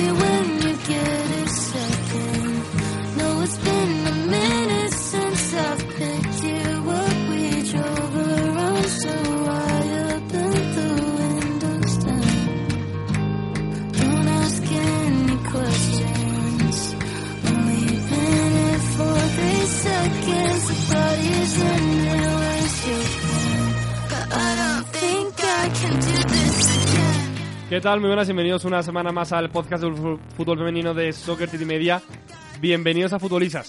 me when ¿Qué tal? Muy buenas, bienvenidos una semana más al podcast del fútbol femenino de Soccer City Media. Bienvenidos a again.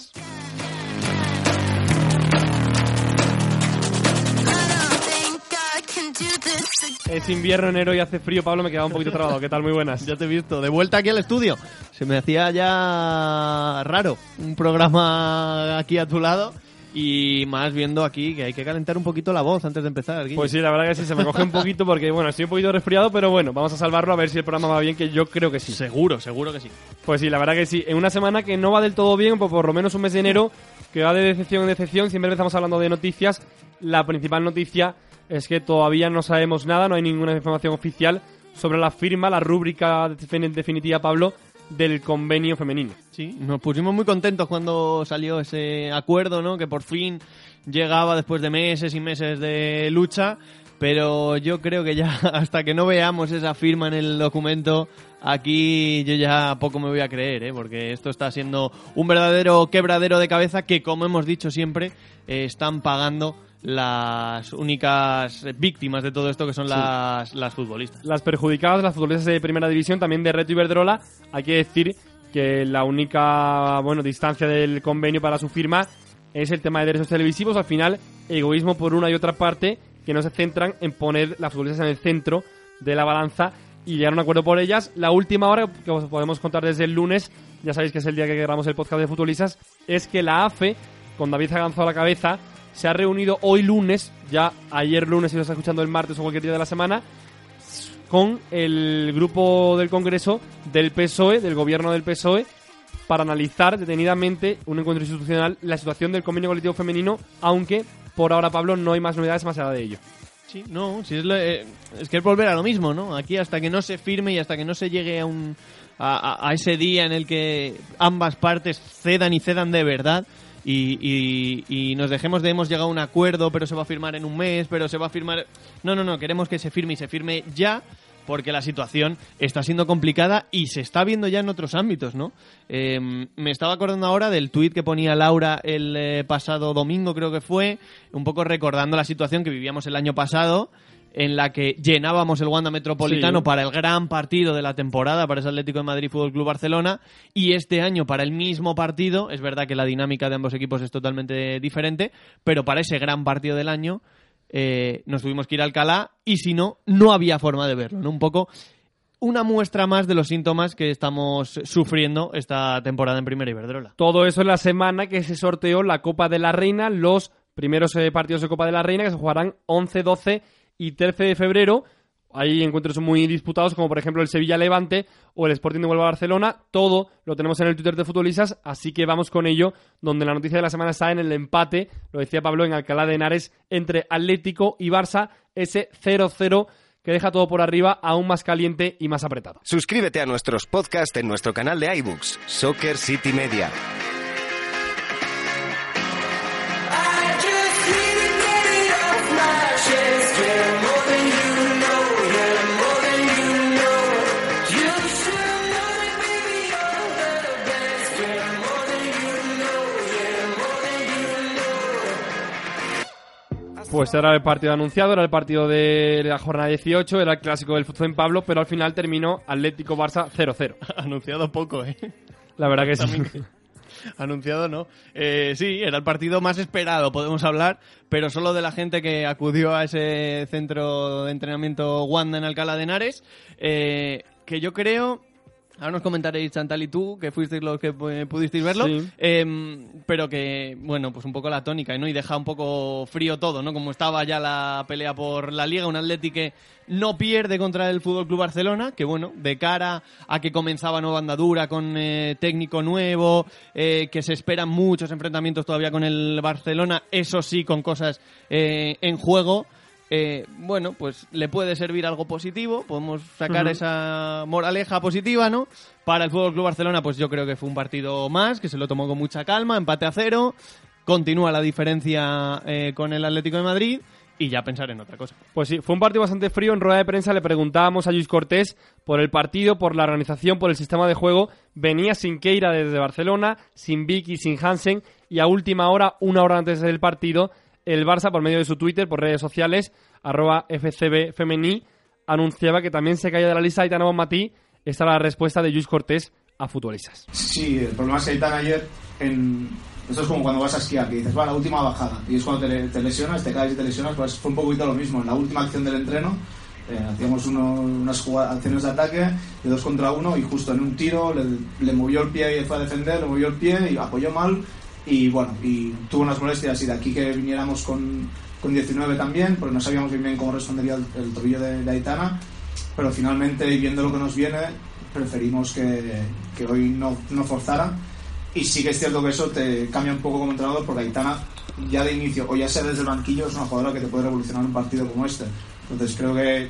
Es invierno, enero y hace frío. Pablo, me quedaba un poquito trabado. ¿Qué tal? Muy buenas. Ya te he visto, de vuelta aquí al estudio. Se me hacía ya raro un programa aquí a tu lado y más viendo aquí que hay que calentar un poquito la voz antes de empezar. Guille. Pues sí, la verdad que sí, se me coge un poquito porque, bueno, estoy un poquito resfriado, pero bueno, vamos a salvarlo a ver si el programa va bien, que yo creo que sí. Seguro, seguro que sí. Pues sí, la verdad que sí. En una semana que no va del todo bien, por, por lo menos un mes de enero, que va de decepción en decepción. Siempre empezamos hablando de noticias. La principal noticia es que todavía no sabemos nada, no hay ninguna información oficial sobre la firma, la rúbrica defin- definitiva, Pablo, del convenio femenino. Sí, nos pusimos muy contentos cuando salió ese acuerdo, ¿no? Que por fin llegaba después de meses y meses de lucha. Pero yo creo que ya hasta que no veamos esa firma en el documento, aquí yo ya poco me voy a creer, ¿eh? Porque esto está siendo un verdadero quebradero de cabeza que, como hemos dicho siempre, eh, están pagando las únicas víctimas de todo esto que son las, las futbolistas. Las perjudicadas, las futbolistas de primera división, también de Reto Iberdrola, hay que decir que la única bueno distancia del convenio para su firma es el tema de derechos televisivos. Al final, egoísmo por una y otra parte que no se centran en poner las futbolistas en el centro de la balanza y llegar a un acuerdo por ellas. La última hora que os podemos contar desde el lunes, ya sabéis que es el día que grabamos el podcast de futbolistas, es que la AFE, con David Zaganzo a la cabeza, se ha reunido hoy lunes, ya ayer lunes si lo está escuchando el martes o cualquier día de la semana, con el grupo del Congreso del PSOE, del gobierno del PSOE, para analizar detenidamente un encuentro institucional la situación del convenio colectivo femenino, aunque por ahora, Pablo, no hay más novedades más allá de ello. Sí, no, si es, lo- eh, es que es volver a lo mismo, ¿no? Aquí hasta que no se firme y hasta que no se llegue a un a- a ese día en el que ambas partes cedan y cedan de verdad y, y- y nos dejemos de hemos llegado a un acuerdo, pero se va a firmar en un mes, pero se va a firmar... No, no, no, queremos que se firme y se firme ya porque la situación está siendo complicada y se está viendo ya en otros ámbitos, ¿no? Eh, me estaba acordando ahora del tuit que ponía Laura el eh, pasado domingo, creo que fue, un poco recordando la situación que vivíamos el año pasado, en la que llenábamos el Wanda Metropolitano Sí. para el gran partido de la temporada para ese Atlético de Madrid Fútbol Club Barcelona y este año para el mismo partido, es verdad que la dinámica de ambos equipos es totalmente diferente, pero para ese gran partido del año eh, nos tuvimos que ir a Alcalá y si no, no había forma de verlo, ¿no? Un poco una muestra más de los síntomas que estamos sufriendo esta temporada en Primera Iberdrola. Todo eso en la semana que se sorteó la Copa de la Reina, los primeros eh, partidos de Copa de la Reina que se jugarán 11, 12 y 13 de febrero. Hay encuentros muy disputados, como por ejemplo el Sevilla-Levante o el Sporting de Huelva-Barcelona. Todo lo tenemos en el Twitter de Futbolistas, así que vamos con ello, donde la noticia de la semana está en el empate, lo decía Pablo, en Alcalá de Henares, entre Atlético y Barça, ese 0-0 que deja todo por arriba aún más caliente y más apretado. Suscríbete a nuestros podcasts en nuestro canal de iBooks, Soccer City Media. Pues era el partido anunciado, era el partido de la jornada 18, era el clásico del fútbol en Pablo, pero al final terminó Atlético Barça 0-0. Anunciado poco, ¿eh? La verdad que sí. Anunciado no. Eh, sí, era el partido más esperado, podemos hablar, pero solo de la gente que acudió a ese centro de entrenamiento Wanda en Alcalá de Henares, eh, que yo creo... Ahora nos comentaréis, Chantal y tú, que fuisteis los que eh, pudisteis verlo, Sí. eh, pero que, bueno, pues un poco la tónica, ¿no? Y deja un poco frío todo, ¿no? Como estaba ya la pelea por la Liga, un Atlético que no pierde contra el Fútbol Club Barcelona, que bueno, de cara a que comenzaba nueva andadura con eh, técnico nuevo, eh, que se esperan muchos enfrentamientos todavía con el Barcelona, eso sí, con cosas eh, en juego. Eh, bueno, pues le puede servir algo positivo, podemos sacar esa moraleja positiva, ¿no? Para el Fútbol Club Barcelona, pues yo creo que fue un partido más, que se lo tomó con mucha calma, empate a cero, continúa la diferencia eh, con el Atlético de Madrid y ya pensar en otra cosa. Pues sí, fue un partido bastante frío. En rueda de prensa le preguntábamos a Luis Cortés por el partido, por la organización, por el sistema de juego. Venía sin Keira desde Barcelona, sin Vicky, sin Hansen. Y a última hora, una hora antes del partido, el Barça, por medio de su Twitter, por redes sociales, arroba FCB Femení, anunciaba que también se caía de la lista Aitana Bonmatí. Esta era la respuesta de Luis Cortés a futbolistas. Sí, el problema es que Aitana ayer, en... esto es como cuando vas a esquiar, que dices, va, la última bajada, y es cuando te, te lesionas, te caes y te lesionas, pues fue un poquito lo mismo. En la última acción del entreno, eh, hacíamos uno- unas acciones de ataque de dos contra uno, y justo en un tiro le, le movió el pie y fue a defender, le movió el pie y apoyó mal, y bueno, y tuvo unas molestias, y de aquí que viniéramos con, con 19 también, porque no sabíamos bien, bien cómo respondería el, el tobillo de, de Aitana, pero finalmente, viendo lo que nos viene, preferimos que, que hoy no, no forzara. Y sí que es cierto que eso te cambia un poco como entrenador, porque Aitana ya de inicio, o ya sea desde el banquillo, es una jugadora que te puede revolucionar un partido como este. Entonces creo que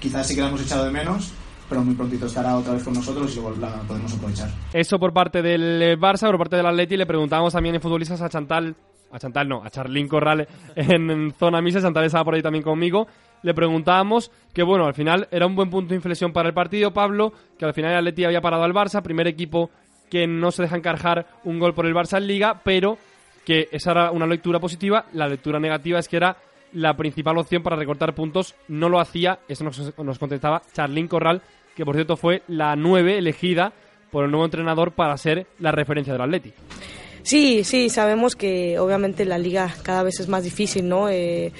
quizás sí que la hemos echado de menos, pero muy prontito estará otra vez con nosotros y luego la podemos aprovechar. Eso por parte del eh, Barça, por parte del Atleti le preguntábamos también en futbolistas a Chantal, a Chantal no, a Charlín Corral en, en zona misa, Chantal estaba por ahí también conmigo. Le preguntábamos que bueno, al final era un buen punto de inflexión para el partido, Pablo, que al final el Atleti había parado al Barça, primer equipo que no se deja encarjar un gol por el Barça en Liga, pero que esa era una lectura positiva, la lectura negativa es que era la principal opción para recortar puntos, no lo hacía, eso nos, nos contestaba Charlín Corral, que por cierto fue la 9 elegida por el nuevo entrenador para ser la referencia del Atleti. Sí, sí, sabemos que obviamente la liga cada vez es más difícil, ¿no? Eh,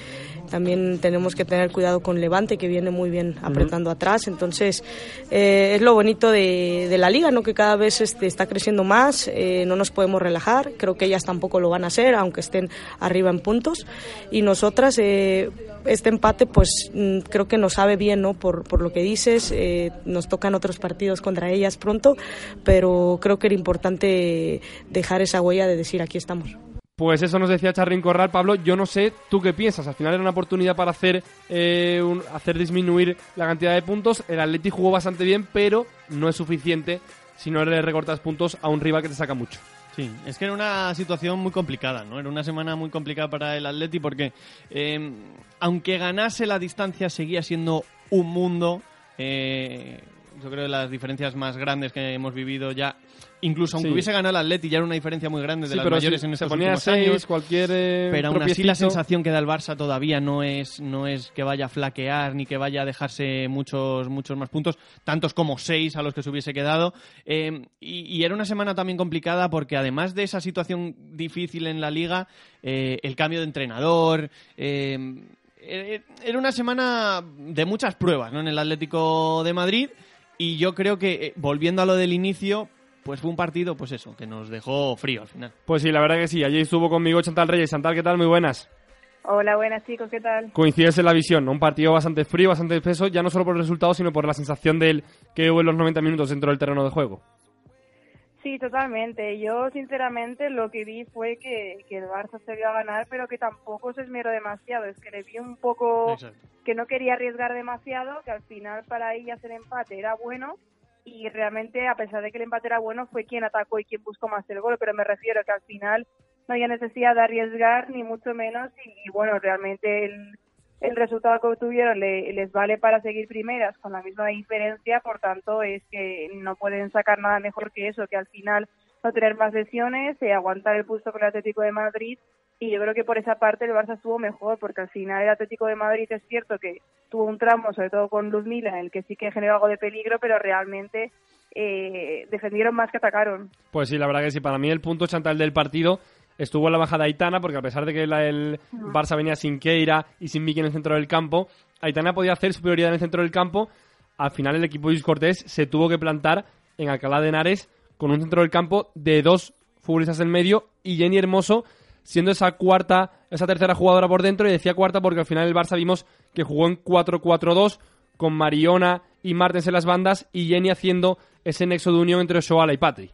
también tenemos que tener cuidado con Levante, que viene muy bien apretando atrás. Entonces, eh, es lo bonito de, de la liga, ¿no? Que cada vez este, está creciendo más, eh, no nos podemos relajar. Creo que ellas tampoco lo van a hacer, aunque estén arriba en puntos. Y nosotras, eh, este empate, pues mm, creo que nos sabe bien, ¿no? Por, por lo que dices, eh, nos tocan otros partidos contra ellas pronto, pero creo que era importante dejar esa huella de decir aquí estamos. Pues eso nos decía Charlín Corral, Pablo. Yo no sé, ¿tú qué piensas? Al final era una oportunidad para hacer, eh, hacer disminuir la cantidad de puntos. El Atleti jugó bastante bien, pero no es suficiente si no le recortas puntos a un rival que te saca mucho. Sí, es que era una situación muy complicada, ¿no? Era una semana muy complicada para el Atleti porque eh, aunque ganase la distancia seguía siendo un mundo. eh, yo creo que las diferencias más grandes que hemos vivido ya, incluso aunque Sí. hubiese ganado el Atleti, ya era una diferencia muy grande de Sí, las pero mayores si en estos últimos seis, años. cualquier eh, Pero aún así la sensación que da el Barça todavía no es, no es que vaya a flaquear ni que vaya a dejarse muchos, muchos más puntos, tantos como seis a los que se hubiese quedado. Eh, y, y era una semana también complicada porque además de esa situación difícil en la liga, eh, el cambio de entrenador, era una semana de muchas pruebas ¿no? en el Atlético de Madrid y yo creo que volviendo a lo del inicio, pues fue un partido, pues eso, que nos dejó frío al final. Pues sí, la verdad que sí. Allí estuvo conmigo Chantal Reyes. Chantal, ¿qué tal? Muy buenas. Hola, buenas chicos, ¿qué tal? Coincides en la visión, ¿no? Un partido bastante frío, bastante espeso, ya no solo por el resultado, sino por la sensación del que hubo en los 90 minutos dentro del terreno de juego. Sí, totalmente. Yo, sinceramente, lo que vi fue que, que el Barça se vio a ganar, pero que tampoco se esmeró demasiado. Es que le vi un poco Exacto. que no quería arriesgar demasiado, que al final para ellas el empate era bueno y realmente, a pesar de que el empate era bueno, fue quien atacó y quien buscó más el gol. Pero me refiero que al final no había necesidad de arriesgar, ni mucho menos. Y, bueno, realmente el, el resultado que obtuvieron le- les vale para seguir primeras con la misma diferencia, por tanto es que no pueden sacar nada mejor que eso, que al final no tener más lesiones, eh, aguantar el pulso con el Atlético de Madrid y yo creo que por esa parte el Barça estuvo mejor porque al final el Atlético de Madrid es cierto que tuvo un tramo, sobre todo con Luzmila, en el que sí que generó algo de peligro, pero realmente eh, defendieron más que atacaron. Pues sí, la verdad que sí. Para mí el punto chantal del partido estuvo en la bajada de Aitana, porque a pesar de que la- el Barça venía sin Keira y sin Miki en el centro del campo, Aitana podía hacer superioridad en el centro del campo. Al final el equipo de Luis Cortés se tuvo que plantar en Alcalá de Henares con un centro del campo de dos futbolistas en medio y Jenny Hermoso siendo esa cuarta, esa tercera jugadora por dentro y decía cuarta porque al final el Barça vimos que jugó en 4-4-2 con Mariona y Martens en las bandas y Jenny haciendo ese nexo de unión entre Soala y Patri.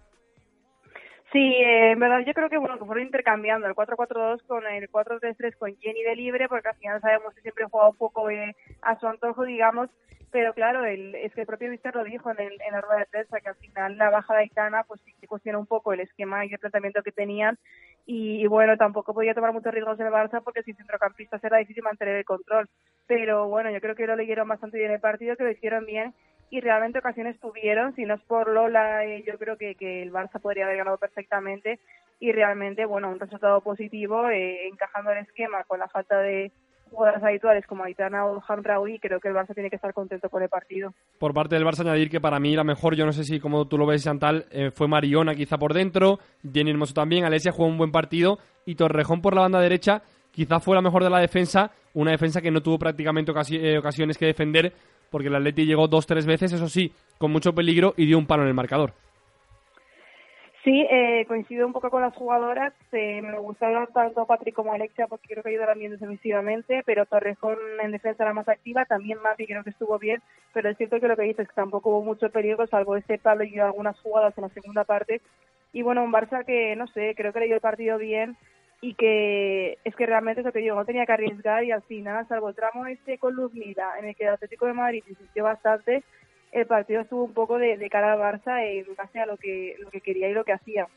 Sí, eh, en verdad yo creo que bueno fueron intercambiando el 4-4-2 con el 4-3-3 con Jenny de libre, porque al final sabemos que siempre juega un poco eh, a su antojo, digamos, pero claro, el, es que el propio Víctor lo dijo en, el, en la rueda de prensa, que al final la baja de Aitana pues sí cuestiona un poco el esquema y el planteamiento que tenían, y, y bueno, tampoco podía tomar muchos riesgos en el Barça porque sin centrocampistas era difícil mantener el control, pero bueno, yo creo que lo leyeron bastante bien el partido, que lo hicieron bien, y realmente ocasiones tuvieron, si no es por Lola, eh, yo creo que, que el Barça podría haber ganado perfectamente y realmente, bueno, un resultado positivo, eh, encajando el esquema con la falta de jugadoras habituales como Aitana o Hamraoui, creo que el Barça tiene que estar contento con el partido. Por parte del Barça añadir que para mí la mejor, yo no sé si como tú lo ves Chantal, eh, fue Mariona quizá por dentro, Jenny Hermoso también, Alesia jugó un buen partido y Torrejón por la banda derecha quizá fue la mejor de la defensa, una defensa que no tuvo prácticamente ocasi- eh, ocasiones que defender porque el Atleti llegó dos tres veces, eso sí, con mucho peligro y dio un palo en el marcador. Sí, eh, coincido un poco con las jugadoras. Eh, me gustaron tanto Patrick como Alexia porque creo que ayudaron bien defensivamente, pero Torrejón en defensa era más activa. También Mapi creo que estuvo bien, pero es cierto que lo que dices es que tampoco hubo mucho peligro, salvo ese palo y algunas jugadas en la segunda parte. Y bueno, un Barça que, no sé, creo que leyó el partido bien y que es que realmente es lo que digo, no tenía que arriesgar y al final, salvo el tramo este con Luz Mila, en el que el Atlético de Madrid insistió bastante, el partido estuvo un poco de, de cara al Barça en base a lo que, lo que quería y lo que hacía.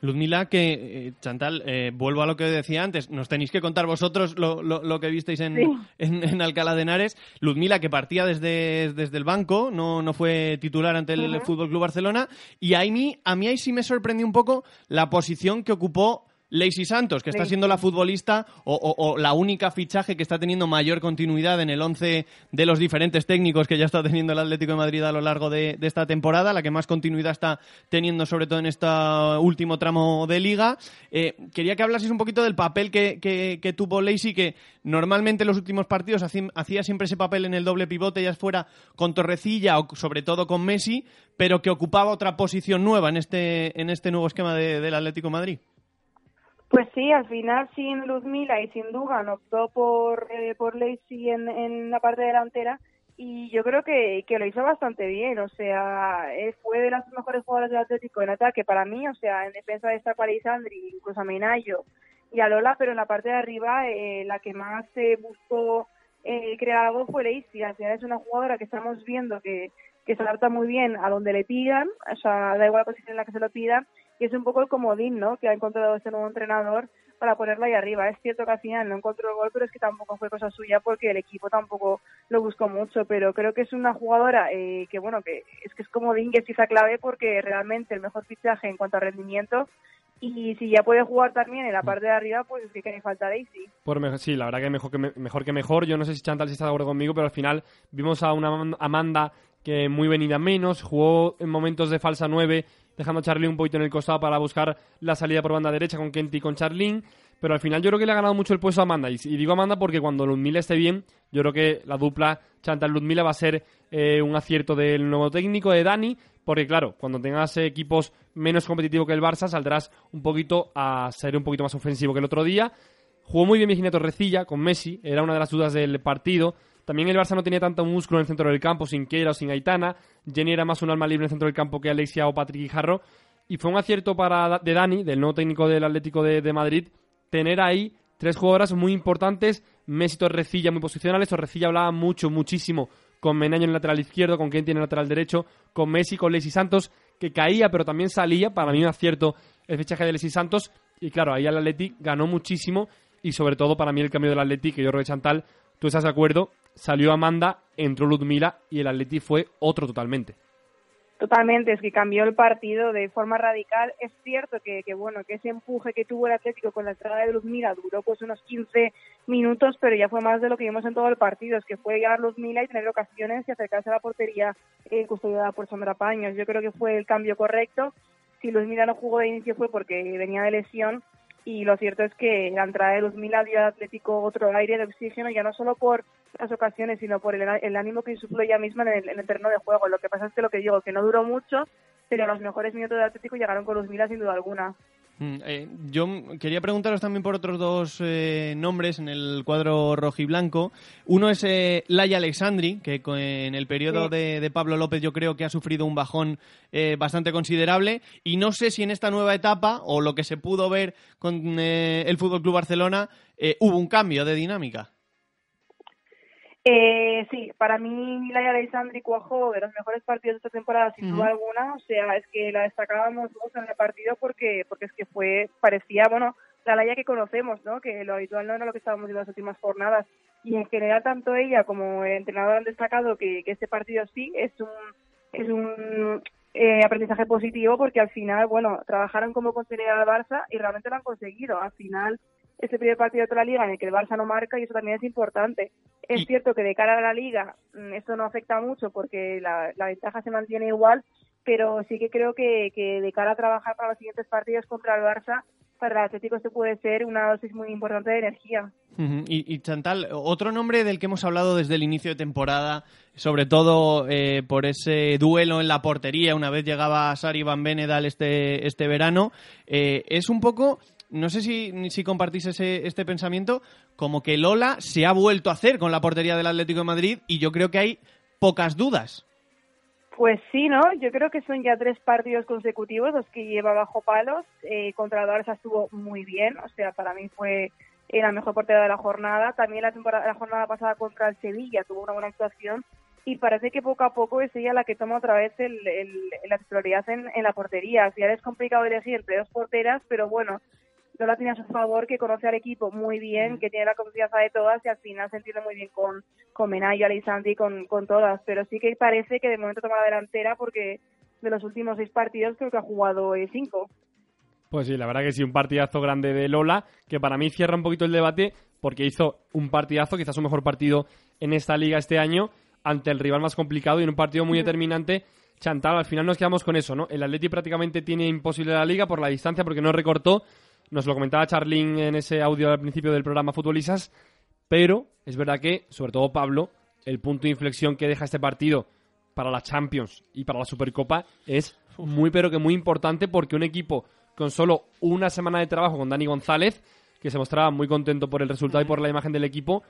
Luzmila, que, eh, Chantal, eh, vuelvo a lo que decía antes, nos tenéis que contar vosotros lo, lo- lo que visteis en, Sí. en, en Alcalá de Henares. Luzmila, que partía desde, desde el banco, no, no fue titular ante el Ujú. Fútbol Club Barcelona. Y a mí, a mí ahí sí me sorprendió un poco la posición que ocupó Lacey Santos, que está siendo la futbolista o, o- o la única fichaje que está teniendo mayor continuidad en el 11 de los diferentes técnicos que ya está teniendo el Atlético de Madrid a lo largo de, de esta temporada, la que más continuidad está teniendo sobre todo en este último tramo de liga. Eh, quería que hablases un poquito del papel que, que- que tuvo Lacey, que normalmente en los últimos partidos hacía, hacía siempre ese papel en el doble pivote, ya fuera con Torrecilla o sobre todo con Messi, pero que ocupaba otra posición nueva en este, en este nuevo esquema de- del Atlético de Madrid. Pues sí, al final sin Luzmila y sin Dugan optó por, eh, por Lacey en, en la parte delantera y yo creo que, que lo hizo bastante bien, o sea, eh, fue de las mejores jugadoras del Atlético en ataque para mí, o sea, en defensa destacó a Alessandri, incluso a Menayo y a Lola, pero en la parte de arriba eh, la que más eh, buscó eh, crear algo fue Lacey, al final es una jugadora que estamos viendo que, que se adapta muy bien a donde le pidan, o sea, da igual la posición en la que se lo pidan, y es un poco el comodín, ¿no? Que ha encontrado este nuevo entrenador para ponerla ahí arriba. Es cierto que al final no encontró el gol, pero es que tampoco fue cosa suya porque el equipo tampoco lo buscó mucho. Pero creo que es una jugadora eh, que, bueno, que es que es comodín, que es pieza clave porque realmente el mejor fichaje en cuanto a rendimiento. Y si ya puede jugar también en la parte de arriba, pues es que que falta Daisy. Por sí, la verdad que mejor, que me- mejor que mejor. Yo no sé si Chantal si está de acuerdo conmigo, pero al final vimos a una Am- Amanda que muy venida menos, jugó en momentos de falsa 9, dejando a un poquito en el costado para buscar la salida por banda derecha con Kenty y con Charlene. Pero al final yo creo que le ha ganado mucho el puesto a Amanda. Y, y digo Amanda porque cuando Ludmila esté bien, yo creo que la dupla Chantal-Ludmila va a ser eh, un acierto del nuevo técnico, de Dani. Porque claro, cuando tengas equipos menos competitivos que el Barça, saldrás un poquito a ser un poquito más ofensivo que el otro día. Jugó muy bien Virginia Torrecilla con Messi, era una de las dudas del partido. También el Barça no tenía tanto músculo en el centro del campo, sin Keira o sin Aitana. Jenny era más un alma libre en el centro del campo que Alexia o Patrick Guijarro. Y fue un acierto para de Dani, del nuevo técnico del Atlético de, de Madrid, tener ahí tres jugadoras muy importantes. Messi Torrecilla muy posicionales. Torrecilla hablaba mucho, muchísimo con Menaño en el lateral izquierdo, con Kenty en el lateral derecho, con Messi, con Lexi Santos, que caía pero también salía. Para mí un acierto el fichaje de Lexi Santos. Y claro, ahí el Atleti ganó muchísimo. Y sobre todo para mí el cambio del Atleti, que yo creo que Chantal, tú estás de acuerdo, salió Amanda, entró Ludmila y el Atleti fue otro totalmente. Totalmente, es que cambió el partido de forma radical. Es cierto que, que, bueno, que ese empuje que tuvo el Atlético con la entrada de Luzmila duró pues unos 15 minutos, pero ya fue más de lo que vimos en todo el partido, es que fue llegar Luzmila y tener ocasiones y acercarse a la portería eh, custodiada por Sandra Paños. Yo creo que fue el cambio correcto. Si Luzmila no jugó de inicio fue porque venía de lesión y lo cierto es que la entrada de Luzmila dio al Atlético otro aire de oxígeno, ya no solo por las ocasiones, sino por el, el ánimo que insufló ella misma en el, en el terreno de juego. Lo que pasa es que lo que digo, que no duró mucho, pero los mejores minutos del Atlético llegaron con Luzmila sin duda alguna. Mm, eh, yo quería preguntaros también por otros dos eh, nombres en el cuadro rojiblanco. Uno es eh, Laia Alexandri, que en el periodo Sí. de, de Pablo López yo creo que ha sufrido un bajón eh, bastante considerable. Y no sé si en esta nueva etapa, o lo que se pudo ver con eh, el Fútbol Club Barcelona, hubo un cambio de dinámica. Eh, sí, para mí Laia Alexandri cuajó de los mejores partidos de esta temporada sin duda alguna, o sea, es que la destacábamos todos en el partido porque porque es que fue parecía, bueno, la Laia que conocemos, ¿no? Que lo habitual no era lo que estábamos viendo en las últimas jornadas y en general tanto ella como el entrenador han destacado que, que este partido sí es un es un eh, aprendizaje positivo porque al final, bueno, trabajaron como continuidad al Barça y realmente lo han conseguido. Al final es el primer partido de toda la liga en el que el Barça no marca y eso también es importante. Es cierto que de cara a la liga mm, esto no afecta mucho porque la, la ventaja se mantiene igual, pero sí que creo que, que de cara a trabajar para los siguientes partidos contra el Barça, para el Atlético esto puede ser una dosis muy importante de energía. Y Chantal, otro nombre del que hemos hablado desde el inicio de temporada, sobre todo eh, por ese duelo en la portería, una vez llegaba Sari Van Benedal este, este verano, eh, es un poco, no sé si, si compartís ese, este pensamiento, como que Lola se ha vuelto a hacer con la portería del Atlético de Madrid y yo creo que hay pocas dudas. Pues sí, ¿no? Yo creo que son ya tres partidos consecutivos los que lleva bajo palos. Eh, contra el Barça estuvo muy bien, o sea, para mí fue eh, la mejor portera de la jornada. También la, temporada, la jornada pasada contra el Sevilla tuvo una buena actuación y parece que poco a poco es ella la que toma otra vez el, el- la titularidad en, en la portería. Al final es complicado elegir entre dos porteras, pero bueno, Lola tiene a su favor que conoce al equipo muy bien, que tiene la confianza de todas y al final se entiende muy bien con, con Menayo, Alisandi, con, con todas. Pero sí que parece que de momento toma la delantera porque de los últimos seis partidos creo que ha jugado eh, cinco. Pues sí, la verdad que sí, un partidazo grande de Lola, que para mí cierra un poquito el debate, porque hizo un partidazo, quizás su mejor partido en esta liga este año, ante el rival más complicado y en un partido muy determinante. Chantal, al final nos quedamos con eso, ¿no? El Atleti prácticamente tiene imposible la liga por la distancia, porque no recortó. Nos lo comentaba Charlín en ese audio al principio del programa Futbolistas, pero es verdad que, sobre todo Pablo, el punto de inflexión que deja este partido para la Champions y para la Supercopa es muy pero que muy importante porque un equipo con solo una semana de trabajo con Dani González, que se mostraba muy contento por el resultado y por la imagen del equipo,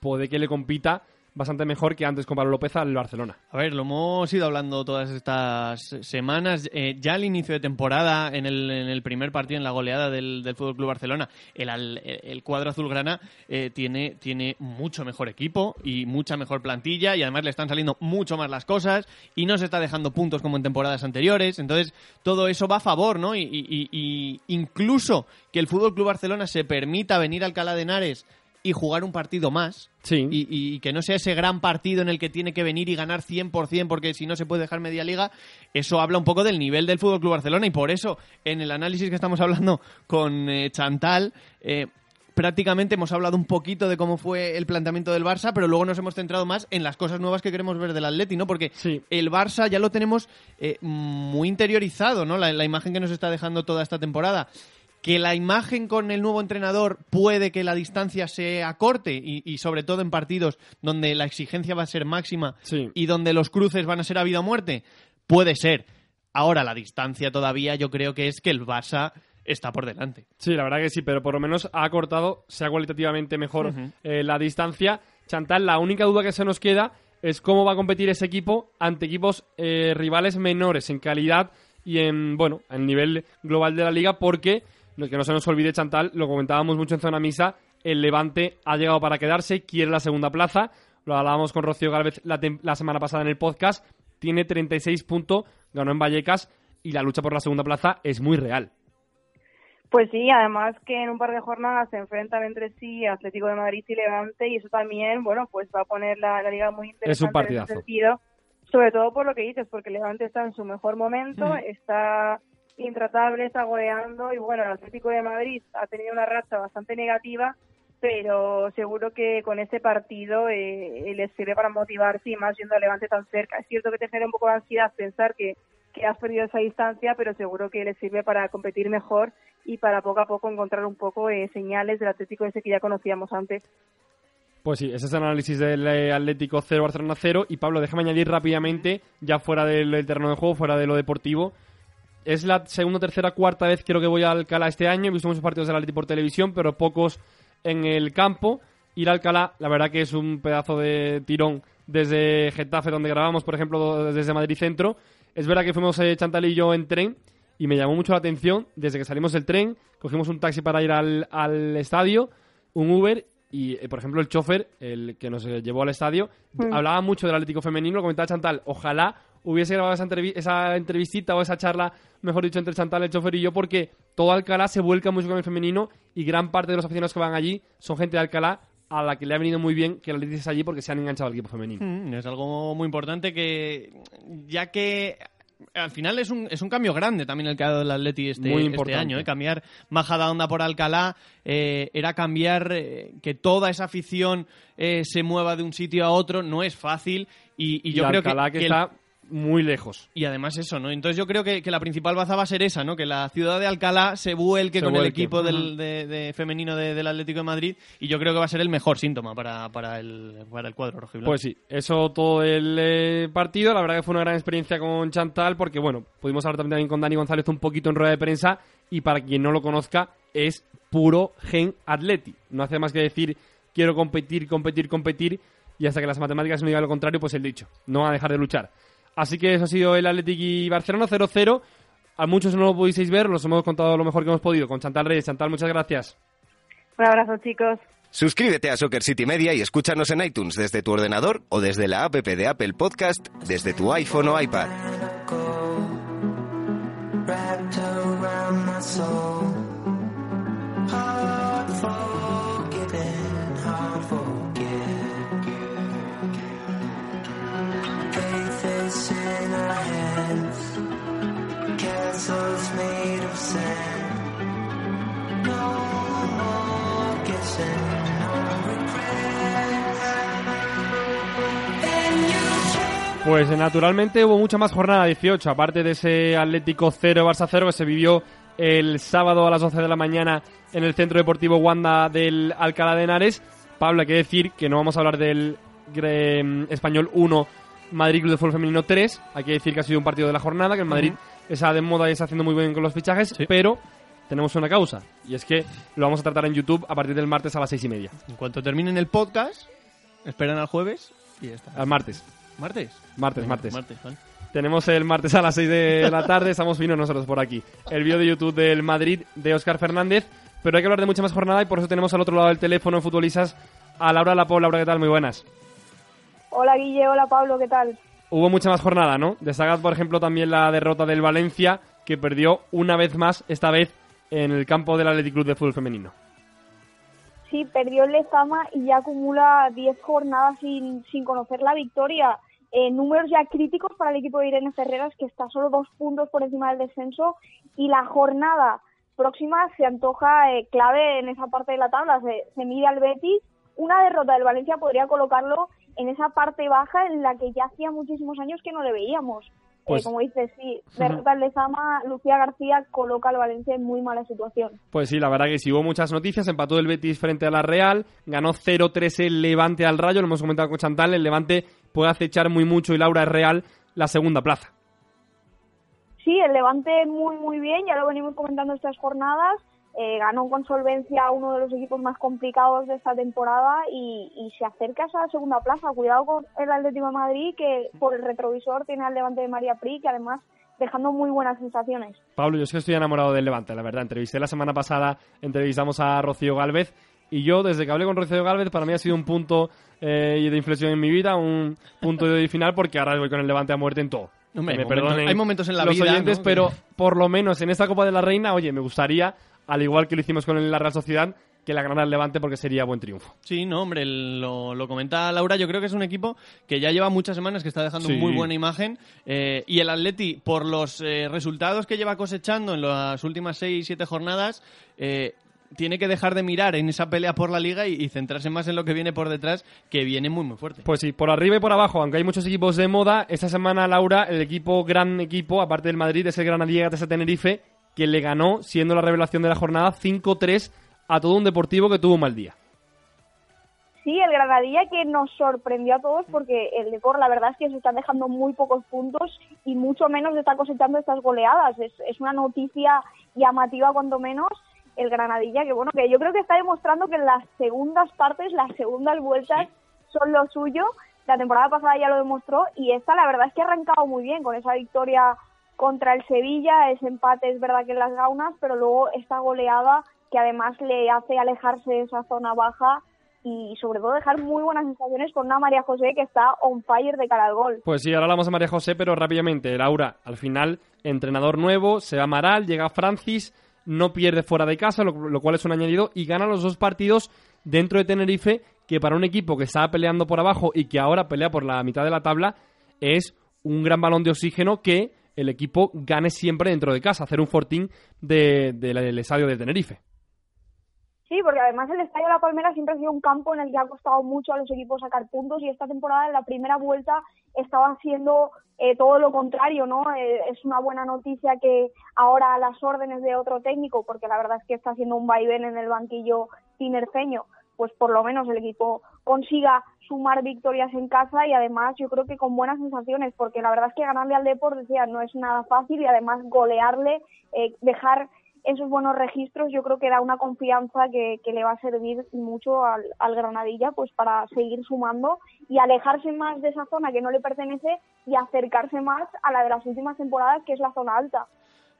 puede que le compita bastante mejor que antes con Pablo López al Barcelona. A ver, lo hemos ido hablando todas estas semanas. Eh, ya al inicio de temporada, en el, en el primer partido, en la goleada del, Fútbol Club Barcelona, el, al- el cuadro azulgrana eh, tiene, tiene mucho mejor equipo y mucha mejor plantilla y además le están saliendo mucho más las cosas y no se está dejando puntos como en temporadas anteriores. Entonces, todo eso va a favor, ¿no? Y, y- y- incluso que el Fútbol Club Barcelona se permita venir a Alcalá de Henares y jugar un partido más Sí. y, y que no sea ese gran partido en el que tiene que venir y ganar 100% porque si no se puede dejar media liga, eso habla un poco del nivel del Fútbol Club Barcelona y por eso en el análisis que estamos hablando con eh, Chantal eh, prácticamente hemos hablado un poquito de cómo fue el planteamiento del Barça, pero luego nos hemos centrado más en las cosas nuevas que queremos ver del Atleti, ¿no? Porque Sí. el Barça ya lo tenemos eh, muy interiorizado, ¿no? La, la imagen que nos está dejando toda esta temporada. Que la imagen con el nuevo entrenador puede que la distancia se acorte y, y sobre todo en partidos donde la exigencia va a ser máxima Sí. y donde los cruces van a ser a vida o muerte, puede ser. Ahora la distancia todavía yo creo que es que el Barça está por delante. Sí, la verdad que sí, pero por lo menos ha acortado, sea cualitativamente mejor eh, la distancia. Chantal, la única duda que se nos queda es cómo va a competir ese equipo ante equipos eh, rivales menores en calidad y en, bueno, en nivel global de la liga, porque, que no se nos olvide, Chantal, lo comentábamos mucho en Zona Misa, el Levante ha llegado para quedarse, quiere la segunda plaza, lo hablábamos con Rocío Galvez la, la semana pasada en el podcast, tiene 36 puntos, ganó en Vallecas y la lucha por la segunda plaza es muy real. Pues sí, además que en un par de jornadas se enfrentan entre sí Atlético de Madrid y Levante y eso también, bueno, pues va a poner la, la liga muy interesante en partidazo. ese sentido, sobre todo por lo que dices, porque Levante está en su mejor momento, Ujú. está intratable, está goleando y bueno, el Atlético de Madrid ha tenido una racha bastante negativa, pero seguro que con este partido eh, les sirve para motivarse y más viendo a Levante tan cerca. Es cierto que te genera un poco de ansiedad pensar que, que has perdido esa distancia, pero seguro que les sirve para competir mejor y para poco a poco encontrar un poco eh, señales del Atlético ese que ya conocíamos antes. Pues sí, ese es el análisis del eh, Atlético 0 Barcelona 0 y Pablo, déjame añadir rápidamente, ya fuera del terreno de juego, fuera de lo deportivo, es la segunda, tercera, cuarta vez creo que voy a Alcalá este año. He visto muchos partidos del Atleti por televisión, pero pocos en el campo. Ir a Alcalá, la verdad que es un pedazo de tirón desde Getafe, donde grabamos, por ejemplo, desde Madrid Centro. Es verdad que fuimos eh, Chantal y yo en tren y me llamó mucho la atención desde que salimos del tren, cogimos un taxi para ir al, al estadio, un Uber y, eh, por ejemplo, el chofer, el que nos llevó al estadio, hablaba mucho del Atlético Femenino, lo comentaba Chantal, ojalá hubiese grabado esa, entrevi- esa entrevistita o esa charla, mejor dicho, entre Chantal, el chofer y yo, porque todo Alcalá se vuelca mucho con el femenino y gran parte de los aficionados que van allí son gente de Alcalá a la que le ha venido muy bien que la dices allí porque se han enganchado al equipo femenino. Mm, Es algo muy importante que, ya que al final es un, es un cambio grande también el que ha dado el Atleti este, Muy este año. ¿eh? Cambiar Majadahonda por Alcalá eh, era cambiar eh, que toda esa afición eh, se mueva de un sitio a otro. No es fácil y, y yo Y creo Alcalá que, que, que el- está muy lejos. y además eso, ¿no? Entonces yo creo que, que la principal baza va a ser esa, ¿no? Que la ciudad de Alcalá se vuelque Se con el equipo del, de, de femenino de- del Atlético de Madrid y yo creo que va a ser el mejor síntoma para, para, el, para el cuadro rojiblanco. Pues sí, eso todo el eh, partido. La verdad que fue una gran experiencia con Chantal porque, bueno, pudimos hablar también con Dani González un poquito en rueda de prensa y para quien no lo conozca, es puro gen atleti. No hace más que decir quiero competir, competir, competir y hasta que las matemáticas me digan lo contrario, pues el dicho. No va a dejar de luchar. Así que eso ha sido el Athletic y Barcelona 0-0. A muchos no lo pudisteis ver, los hemos contado lo mejor que hemos podido con Chantal Reyes. Chantal, muchas gracias. Un abrazo, chicos. Suscríbete a Soccer City Media y escúchanos en iTunes desde tu ordenador o desde la app de Apple Podcast desde tu iPhone o iPad. Castles made of sand. No more guessing, no regrets. And you Pues eh, naturalmente hubo mucha más jornada 18, aparte de ese Atlético 0 Barça 0 que se vivió el sábado a las 12 de la mañana en el Centro Deportivo Wanda del Alcalá de Henares. Pablo, hay que decir que no vamos a hablar del Gre- Español 1 Madrid Club de Fútbol Femenino 3, hay que decir que ha sido un partido de la jornada, que el Madrid de moda y está haciendo muy bien con los fichajes, pero tenemos una causa, y es que lo vamos a tratar en YouTube a partir del martes a las seis y media. En cuanto terminen el podcast, esperan al jueves y ya está. Al martes. ¿Martes? Martes, Venga, martes. martes vale. Tenemos el martes a las 6 de la tarde, estamos finos nosotros por aquí. El vídeo de YouTube del Madrid de Óscar Fernández, pero hay que hablar de mucha más jornada y por eso tenemos al otro lado del teléfono en Futbolistas a Laura Lapo. Laura, ¿qué tal? Muy buenas. Hola, Guille. Hola, Pablo. ¿Qué tal? Hubo mucha más jornada, ¿no? Destacad, por ejemplo, también la derrota del Valencia, que perdió una vez más, esta vez en el campo del Athletic Club de Fútbol Femenino. Sí, perdió el Lezama y ya acumula 10 jornadas sin, sin conocer la victoria. Eh, números ya críticos para el equipo de Irene Ferreras, que está solo dos puntos por encima del descenso. Y la jornada próxima se antoja eh, clave en esa parte de la tabla. Se, se mide al Betis. Una derrota del Valencia podría colocarlo en esa parte baja en la que ya hacía muchísimos años que no le veíamos. Eh, Pues- como dices, sí, derrota al Lezama, Lucía García coloca al Valencia en muy mala situación. Pues sí, la verdad que sí hubo muchas noticias. Empató el Betis frente a la Real, ganó 0-3 el Levante al Rayo, lo hemos comentado con Chantal. El Levante puede acechar muy mucho y Laura es Real la segunda plaza. Sí, el Levante muy, muy bien, ya lo venimos comentando estas jornadas. Eh, ganó con solvencia uno de los equipos más complicados de esta temporada y, y se acerca a esa segunda plaza. Cuidado con el Atlético de Madrid, que por el retrovisor tiene al Levante de María Pri, que además dejando muy buenas sensaciones. Pablo, yo es que estoy enamorado del Levante, la verdad. Entrevisté la semana pasada, entrevistamos a Rocío Galvez y yo, desde que hablé con Rocío Galvez, para mí ha sido un punto eh, de inflexión en mi vida, un punto de final, porque ahora voy con el Levante a muerte en todo. Que hay momentos- hay momentos en la los vida, oyentes, ¿no? pero por lo menos en esta Copa de la Reina, oye, me gustaría, al igual que lo hicimos con la Real Sociedad, que la ganara el Levante porque sería buen triunfo. Sí, no, hombre, lo, lo comenta Laura. Yo creo que es un equipo que ya lleva muchas semanas que está dejando Sí. muy buena imagen. eh, y el Atleti, por los eh, resultados que lleva cosechando en las últimas seis, siete jornadas, eh, tiene que dejar de mirar en esa pelea por la liga y, y centrarse más en lo que viene por detrás, que viene muy, muy fuerte. Pues sí, por arriba y por abajo, aunque hay muchos equipos de moda, esta semana, Laura, el equipo, gran equipo, aparte del Madrid, es el Granadilla de Tenerife, que le ganó, siendo la revelación de la jornada, 5-3 a todo un deportivo que tuvo un mal día. Sí, el Granadilla que nos sorprendió a todos porque el Depor la verdad es que se están dejando muy pocos puntos y mucho menos está cosechando estas goleadas. Es, es una noticia llamativa cuando menos el Granadilla que bueno, que yo creo que está demostrando que en las segundas partes, las segundas vueltas son lo suyo. La temporada pasada ya lo demostró y esta la verdad es que ha arrancado muy bien con esa victoria contra el Sevilla, ese empate es verdad que en las gaunas, pero luego esta goleada que además le hace alejarse de esa zona baja y sobre todo dejar muy buenas sensaciones con una María José que está on fire de cara al gol. Pues sí, ahora hablamos de María José, pero rápidamente, Laura, al final, entrenador nuevo, se va Amaral, llega Francis, no pierde fuera de casa, lo, lo cual es un añadido, y gana los dos partidos dentro de Tenerife, que para un equipo que estaba peleando por abajo y que ahora pelea por la mitad de la tabla, es un gran balón de oxígeno que el equipo gane siempre dentro de casa, hacer un fortín de- de- del estadio de Tenerife. Sí, porque además el Estadio La Palmera siempre ha sido un campo en el que ha costado mucho a los equipos sacar puntos y esta temporada en la primera vuelta estaba haciendo eh, todo lo contrario, ¿no? Eh, es una buena noticia que ahora a las órdenes de otro técnico, porque la verdad es que está haciendo un vaivén en el banquillo tinerfeño, pues por lo menos el equipo consiga sumar victorias en casa y además yo creo que con buenas sensaciones, porque la verdad es que ganarle al Depor, decía, no es nada fácil y además golearle, eh, dejar esos buenos registros yo creo que da una confianza que, que le va a servir mucho al, al Granadilla pues para seguir sumando y alejarse más de esa zona que no le pertenece y acercarse más a la de las últimas temporadas que es la zona alta.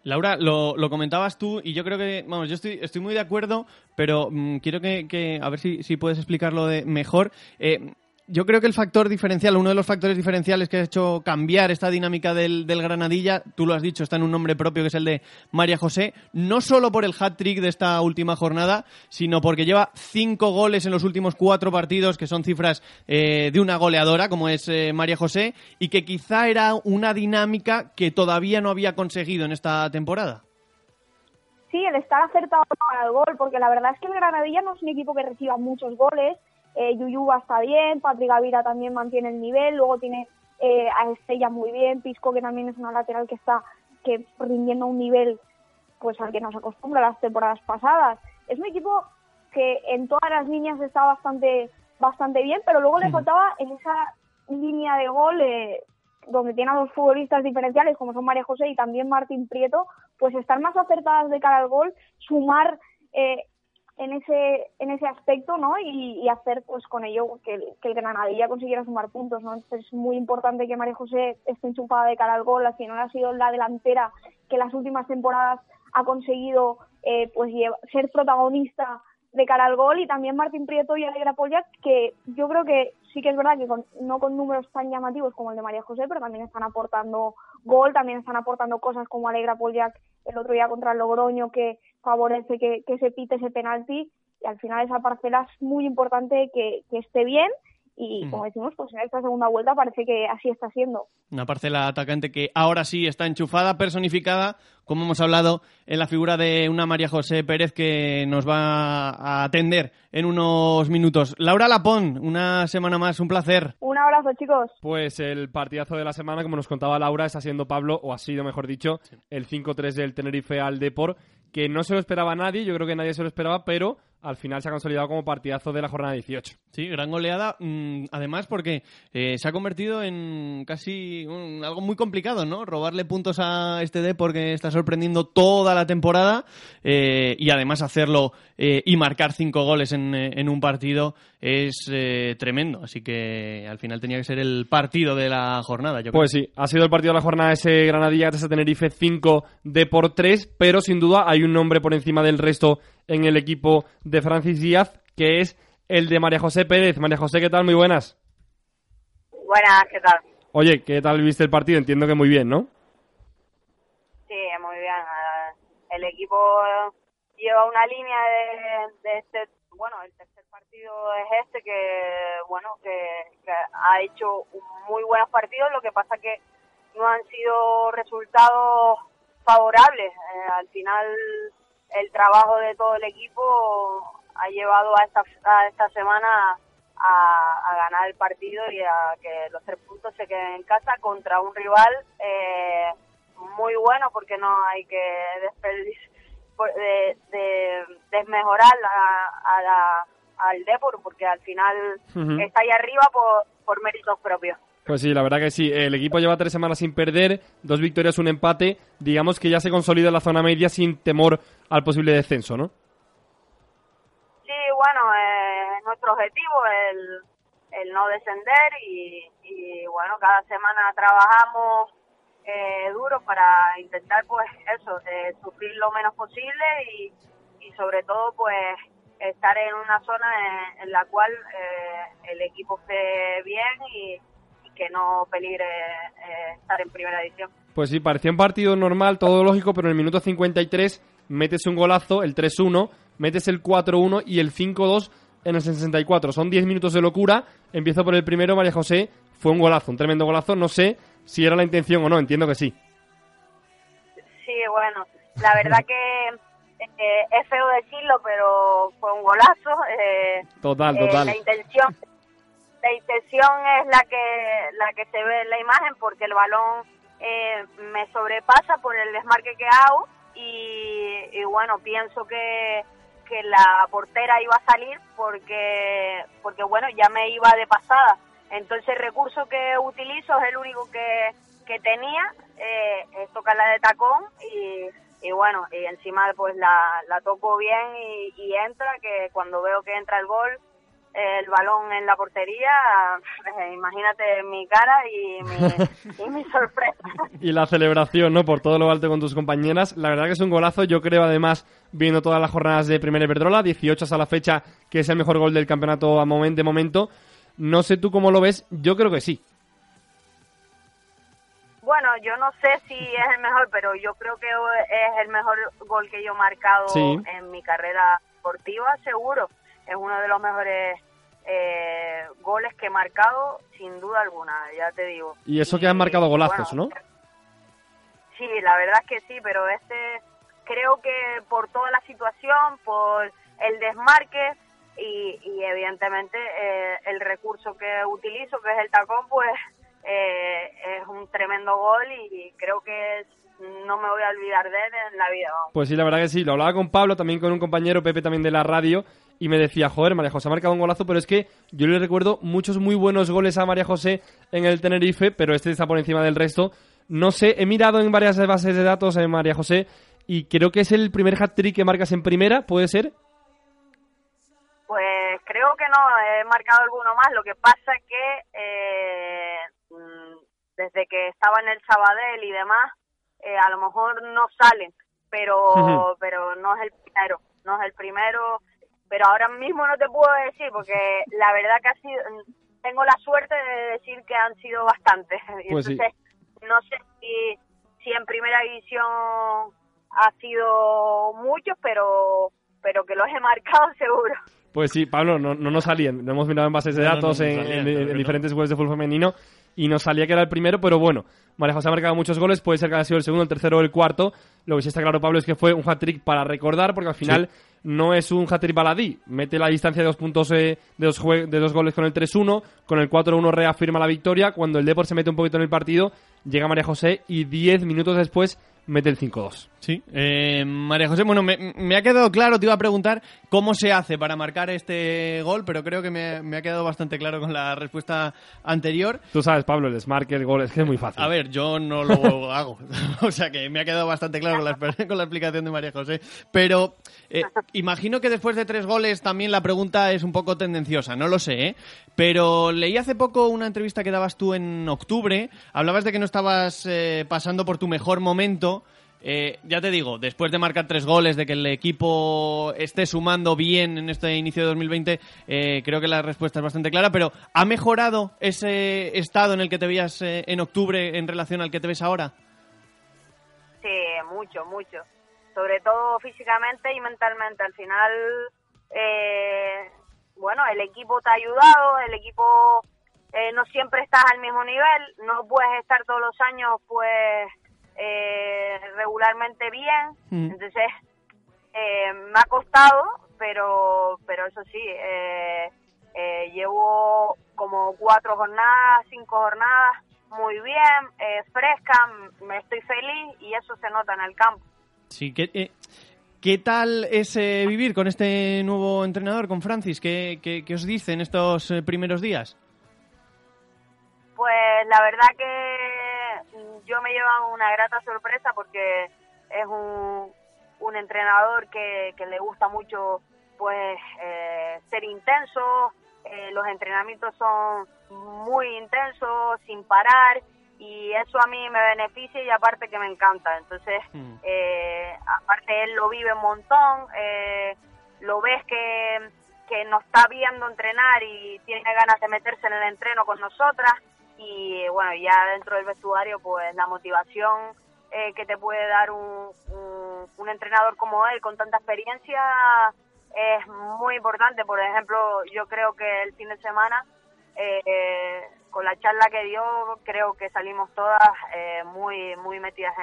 Laura, lo, comentabas tú y yo creo que, vamos, yo estoy, estoy muy de acuerdo, pero mm, quiero que, que- a ver si, si puedes explicarlo de mejor. Eh, yo creo que el factor diferencial, uno de los factores diferenciales que ha hecho cambiar esta dinámica del, Granadilla, tú lo has dicho, está en un nombre propio que es el de María José, no solo por el hat-trick de esta última jornada, sino porque lleva cinco goles en los últimos cuatro partidos, que son cifras eh, de una goleadora, como es eh, María José, y que quizá era una dinámica que todavía no había conseguido en esta temporada. Sí, el estar acertado para el gol, porque la verdad es que el Granadilla no es un equipo que reciba muchos goles. Eh, Yuyuba está bien, Patrick Gavira también mantiene el nivel, luego tiene eh, a Estella muy bien, Pisco que también es una lateral que está que rindiendo un nivel pues al que nos acostumbra las temporadas pasadas. Es un equipo que en todas las líneas está bastante bastante bien, pero luego le faltaba en esa línea de gol eh, donde tiene a dos futbolistas diferenciales como son María José y también Martín Prieto, pues estar más acertadas de cara al gol, sumar eh, en ese en ese aspecto, ¿no? Y, y hacer pues con ello que que el Granadilla consiguiera sumar puntos, ¿no? Entonces es muy importante que María José esté enchufada de cara al gol, al final ha sido la delantera que las últimas temporadas ha conseguido eh, pues ser protagonista de cara al gol y también Martín Prieto y Alegra Pollack que yo creo que sí que es verdad que con- no con números tan llamativos como el de María José pero también están aportando gol, también están aportando cosas como Alegra Pollack el otro día contra el Logroño que favorece que, que se pite ese penalti y al final esa parcela es muy importante que, que esté bien y como decimos pues en esta segunda vuelta parece que así está siendo. Una parcela atacante que ahora sí está enchufada, personificada, como hemos hablado, en la figura de una María José Pérez que nos va a atender en unos minutos. Laura Lapón, una semana más, un placer. Un abrazo chicos. Pues el partidazo de la semana, como nos contaba Laura, está siendo Pablo, o ha sido mejor dicho, el 5-3 del Tenerife al Depor, que no se lo esperaba nadie, yo creo que nadie se lo esperaba, pero al final se ha consolidado como partidazo de la jornada 18. Sí, gran goleada, mm, además porque eh, se ha convertido en casi un- algo muy complicado, ¿no? Robarle puntos a este D porque está sorprendiendo toda la temporada eh, y además hacerlo eh, y marcar cinco goles en, en un partido es tremendo. Así que al final tenía que ser el partido de la jornada. Yo creo. Pues sí, ha sido el partido de la jornada ese Granadilla ese Tenerife 5 de por 3, pero sin duda hay un nombre por encima del resto en el equipo de Francis Díaz, que es el de María José Pérez. María José, ¿qué tal? Muy buenas. Buenas, ¿qué tal? Oye, ¿qué tal viste el partido? Entiendo que muy bien, ¿no? Sí, muy bien. El equipo lleva una línea de, de este, bueno, el tercer partido es este que, bueno, que, que ha hecho muy buenos partidos. Lo que pasa que no han sido resultados favorables. Eh, al final, el trabajo de todo el equipo ha llevado a esta, a esta semana a, a ganar el partido y a que los tres puntos se queden en casa contra un rival eh, muy bueno porque no hay que de, de- desmejorar a, a la, al Depor, porque al final está ahí arriba por, por méritos propios. Pues sí, la verdad que sí. El equipo lleva tres semanas sin perder, dos victorias, un empate. Digamos que ya se consolida la zona media sin temor al posible descenso, ¿no? Sí, bueno, eh, es nuestro objetivo el, el no descender y, y, bueno, cada semana trabajamos eh, duro para intentar pues eso, eh, sufrir lo menos posible y, y sobre todo pues estar en una zona en, en la cual eh, el equipo esté bien y que no peligre eh, estar en primera división. Pues sí, parecía un partido normal, todo lógico, pero en el minuto 53 metes un golazo, el 3-1, metes el 4-1 y el 5-2 en el 64. Son 10 minutos de locura. Empiezo por el primero, María José. Fue un golazo, un tremendo golazo. No sé si era la intención o no, entiendo que sí. Sí, bueno, la verdad que eh, es feo decirlo, pero fue un golazo. Eh, Total, eh, total. la intención, la intención es la que la que se ve en la imagen, porque el balón eh, me sobrepasa por el desmarque que hago y, y bueno, pienso que que la portera iba a salir porque porque bueno ya me iba de pasada. Entonces el recurso que utilizo es el único que, que tenía eh, es tocarla de tacón y, y bueno y encima pues la, la toco bien y, y entra que cuando veo que entra el gol el balón en la portería eh, imagínate mi cara y mi, y mi sorpresa Y la celebración, ¿no? Por todo lo alto con tus compañeras. La verdad que es un golazo. Yo creo, además, viendo todas las jornadas de Primera Iberdrola, 18 hasta la fecha, que es el mejor gol del campeonato a de momento. No sé tú cómo lo ves. Yo creo que sí. Bueno, yo no sé si es el mejor, pero yo creo que es el mejor gol que yo he marcado Sí. en mi carrera deportiva, seguro. Es uno de los mejores eh, goles que he marcado, sin duda alguna, ya te digo. Y eso que han marcado golazos, bueno, ¿no? Sí, la verdad es que sí, pero este creo que por toda la situación, por el desmarque y, y evidentemente eh, el recurso que utilizo, que es el tacón, pues eh, es un tremendo gol y creo que es- no me voy a olvidar de él en la vida. vamos. Pues sí, la verdad que sí. Lo hablaba con Pablo, también con un compañero, Pepe, también de la radio, y me decía, joder, María José ha marcado un golazo, pero es que yo le recuerdo muchos muy buenos goles a María José en el Tenerife, pero este está por encima del resto. No sé, he mirado en varias bases de datos en María José y creo que es el primer hat-trick que marcas en primera, ¿puede ser? Pues creo que no, he marcado alguno más. Lo que pasa es que eh, mm, desde que estaba en el Sabadell y demás, eh, a lo mejor no salen, pero pero no es el primero, no es el primero. Pero ahora mismo no te puedo decir porque la verdad que ha sido, tengo la suerte de decir que han sido bastantes. Y Pues sí. Entonces no sé si si en primera división ha sido muchos, pero pero que los he marcado seguro. Pues sí, Pablo, no, no nos salían. Lo hemos mirado en bases de No, no, datos, no nos en, salían, en- en no. diferentes webs de fútbol femenino, y nos salía que era el primero, pero bueno, María José ha marcado muchos goles, puede ser que haya sido el segundo, el tercero o el cuarto. Lo que sí está claro, Pablo, es que fue un hat-trick para recordar, porque al final no es un hat-trick baladí. Mete la distancia de dos puntos eh, de, dos de dos goles con el 3-1, con el 4-1 reafirma la victoria. Cuando el Depor se mete un poquito en el partido, llega María José y 10 minutos después mete el 5-2. Sí, eh, María José, bueno, me, me ha quedado claro, te iba a preguntar cómo se hace para marcar este gol, pero creo que me, me ha quedado bastante claro con la respuesta anterior. Tú sabes, Pablo, el desmarque, el gol, es que es muy fácil. A ver, yo no lo hago, o sea que me ha quedado bastante claro con la, con la explicación de María José, pero eh, imagino que después de tres goles también la pregunta es un poco tendenciosa, no lo sé, ¿eh? pero leí hace poco una entrevista que dabas tú en octubre, hablabas de que no estabas eh, pasando por tu mejor momento, eh, ya te digo, después de marcar tres goles, de que el equipo esté sumando bien en este inicio de 2020, eh, creo que la respuesta es bastante clara, pero ¿ha mejorado ese estado en el que te veías eh, en octubre en relación al que te ves ahora? Sí, mucho, mucho. Sobre todo físicamente y mentalmente. Al final, eh, bueno, el equipo te ha ayudado, el equipo eh, no siempre estás al mismo nivel, no puedes estar todos los años, pues, eh, regularmente bien. Mm. Entonces, eh, me ha costado, pero, pero eso sí, eh, eh, llevo como cuatro jornadas, cinco jornadas muy bien, fresca, me estoy feliz y eso se nota en el campo. Sí, que eh, ¿Qué tal es vivir con este nuevo entrenador, con Francis? ¿Qué, qué- qué os dice en estos eh, primeros días? Pues la verdad que mm, yo me llevo una grata sorpresa porque es un, un entrenador que, que le gusta mucho pues eh, ser intenso, los entrenamientos son muy intensos, sin parar y eso a mí me beneficia y aparte que me encanta. Entonces, eh, aparte él lo vive un montón, eh, lo ves que, que nos está viendo entrenar y tiene ganas de meterse en el entreno con nosotras y bueno, ya dentro del vestuario pues la motivación eh, que te puede dar un, un, un entrenador como él con tanta experiencia es muy importante. Por ejemplo, yo creo que el fin de semana eh, con la charla que dio creo que salimos todas eh, muy muy metidas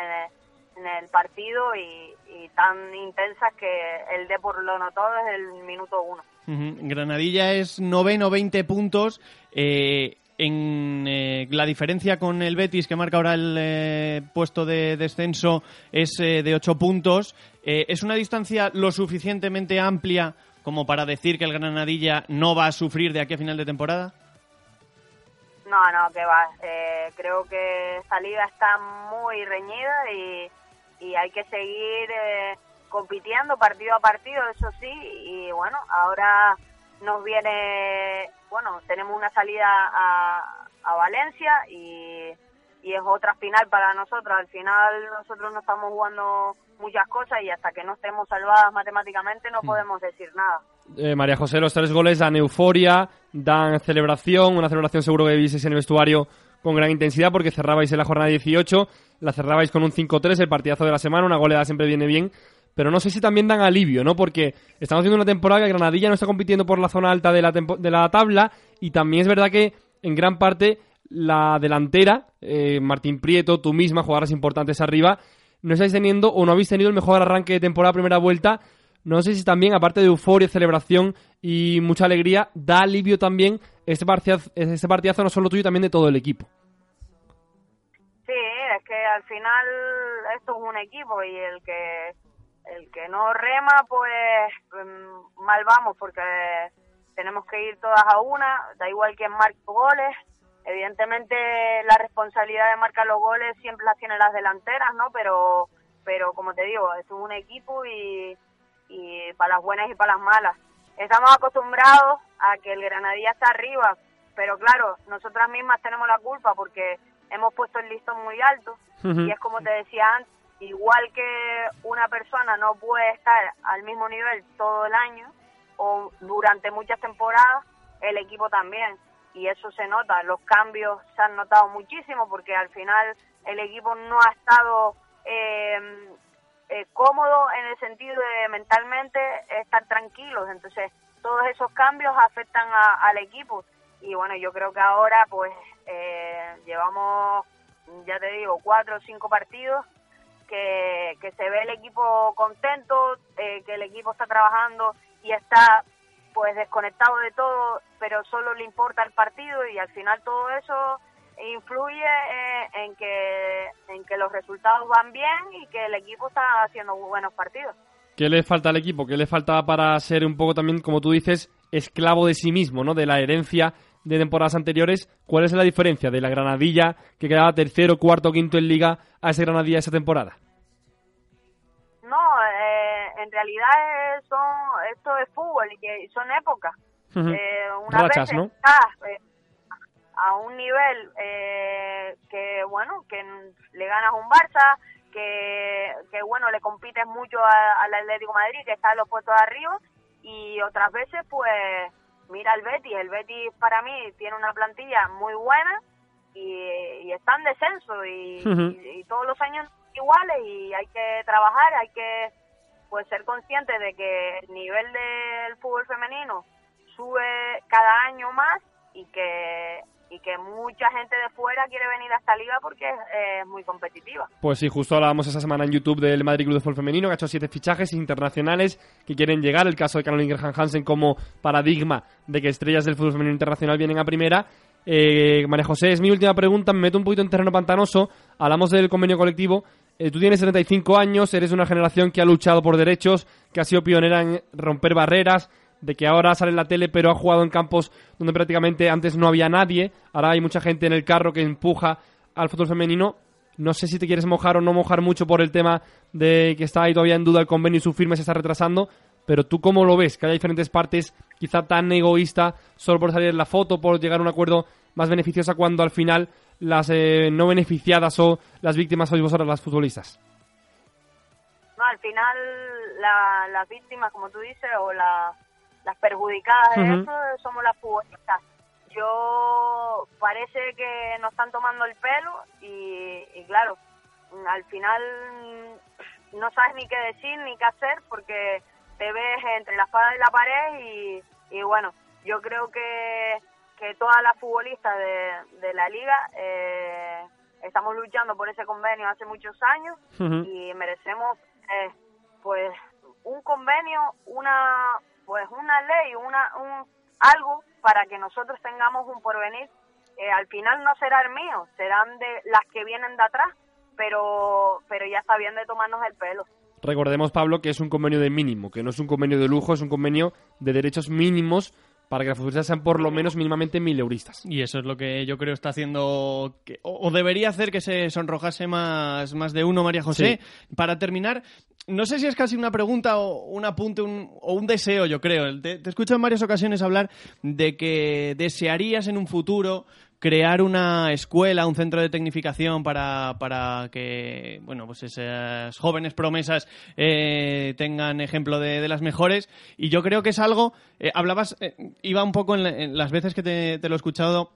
en el, partido y, tan intensas que el Depor lo notó desde el minuto uno. Granadilla es noveno, 20 puntos. Eh, en eh, la diferencia con el Betis, que marca ahora el eh, puesto de descenso, es eh, de 8 puntos. ¿Es una distancia lo suficientemente amplia como para decir que el Granadilla no va a sufrir de aquí a final de temporada? No, no, que va. Eh, creo que esta liga está muy reñida y, y hay que seguir eh, compitiendo partido a partido, eso sí. Y bueno, ahora nos viene, bueno, tenemos una salida a, a Valencia y, y es otra final para nosotros. Al final nosotros no estamos jugando muchas cosas y hasta que no estemos salvadas matemáticamente no podemos decir nada. Eh, María José, los tres goles dan euforia, dan celebración, una celebración seguro que visteis en el vestuario con gran intensidad porque cerrabais en la jornada 18, la cerrabais con un 5-3, el partidazo de la semana, una goleada siempre viene bien, pero no sé si también dan alivio, ¿no? Porque estamos haciendo una temporada que Granadilla no está compitiendo por la zona alta de la, de la tabla y también es verdad que en gran parte la delantera, eh, Martín Prieto, tú misma, jugadoras importantes arriba, no estáis teniendo o no habéis tenido el mejor arranque de temporada primera vuelta. No sé si también, aparte de euforia, celebración y mucha alegría, da alivio también este partidazo, este partidazo no solo tuyo, también de todo el equipo. Sí, es que al final esto es un equipo y el que el que no rema, pues mm, mal vamos porque tenemos que ir todas a una, da igual quién marque goles. Evidentemente la responsabilidad de marcar los goles siempre la tienen las delanteras, ¿no? Pero pero como te digo, es un equipo y, y para las buenas y para las malas. Estamos acostumbrados a que el Granadilla está arriba, pero claro, nosotras mismas tenemos la culpa porque hemos puesto el listón muy alto y es como te decía antes, igual que una persona no puede estar al mismo nivel todo el año o durante muchas temporadas, el equipo también. Y eso se nota, los cambios se han notado muchísimo porque al final el equipo no ha estado eh, eh, cómodo en el sentido de mentalmente estar tranquilos. Entonces, todos esos cambios afectan a- al equipo. Y bueno, yo creo que ahora pues eh, llevamos, ya te digo, cuatro o cinco partidos que, que se ve el equipo contento, eh, que el equipo está trabajando y está pues desconectado de todo, pero solo le importa el partido y al final todo eso influye eh, en que en que los resultados van bien y que el equipo está haciendo buenos partidos. ¿Qué le falta al equipo? ¿Qué le falta para ser un poco también, como tú dices, esclavo de sí mismo, ¿no? De la herencia de temporadas anteriores. ¿Cuál es la diferencia de la Granadilla que quedaba tercero, cuarto, quinto en liga a ese Granadilla esa temporada? No, eh, en realidad es- son esto es fútbol y que son épocas. Eh, una Rachas, vez ¿no? estás eh, a un nivel eh, que bueno que le ganas un Barça que, que bueno le compites mucho al Atlético de Madrid que está en los puestos de arriba y otras veces pues mira el Betis. El Betis para mí tiene una plantilla muy buena y, y está en descenso y- y todos los años iguales y hay que trabajar hay que pues ser consciente de que el nivel del fútbol femenino sube cada año más y que y que mucha gente de fuera quiere venir a esta liga porque es, es muy competitiva. Pues sí, justo hablábamos esa semana en YouTube del Madrid Club de Fútbol Femenino, que ha hecho siete fichajes internacionales que quieren llegar. El caso de Caroline Graham Hansen como paradigma de que estrellas del fútbol femenino internacional vienen a primera. Eh, María José, es mi última pregunta, me meto un poquito en terreno pantanoso. Hablamos del convenio colectivo. Eh, tú tienes 35 años, eres una generación que ha luchado por derechos, que ha sido pionera en romper barreras, de que ahora sale en la tele, pero ha jugado en campos donde prácticamente antes no había nadie. Ahora hay mucha gente en el carro que empuja al fútbol femenino. No sé si te quieres mojar o no mojar mucho por el tema de que está ahí todavía en duda el convenio y su firma se está retrasando, pero tú cómo lo ves, que haya diferentes partes, quizá tan egoísta, solo por salir en la foto, por llegar a un acuerdo más beneficioso cuando al final las eh, no beneficiadas o las víctimas sois vosotras las futbolistas. No, al final la- las víctimas, como tú dices, o la- las perjudicadas de eso somos las futbolistas. Yo parece que nos están tomando el pelo y, y claro, al final no sabes ni qué decir ni qué hacer porque te ves entre la espada y la pared y, y bueno, yo creo que, que todas las futbolistas de, de la liga eh, estamos luchando por ese convenio hace muchos años y merecemos eh, pues un convenio, una pues una ley, una un algo para que nosotros tengamos un porvenir. Eh, al final no será el mío, serán de las que vienen de atrás, pero pero ya está bien de tomarnos el pelo. Recordemos, Pablo, que es un convenio de mínimo, que no es un convenio de lujo, es un convenio de derechos mínimos para que las futbolistas sean por lo menos mínimamente mil euristas. Y eso es lo que yo creo está haciendo, que- o, o debería hacer que se sonrojase más, más de uno, María José. Para terminar, no sé si es casi una pregunta o un apunte un- o un deseo, yo creo. Te, te escucho en varias ocasiones hablar de que desearías en un futuro crear una escuela, un centro de tecnificación para, para que bueno pues esas jóvenes promesas eh, tengan ejemplo de, de las mejores y yo creo que es algo eh, hablabas eh, iba un poco en, la- en las veces que te, te lo he escuchado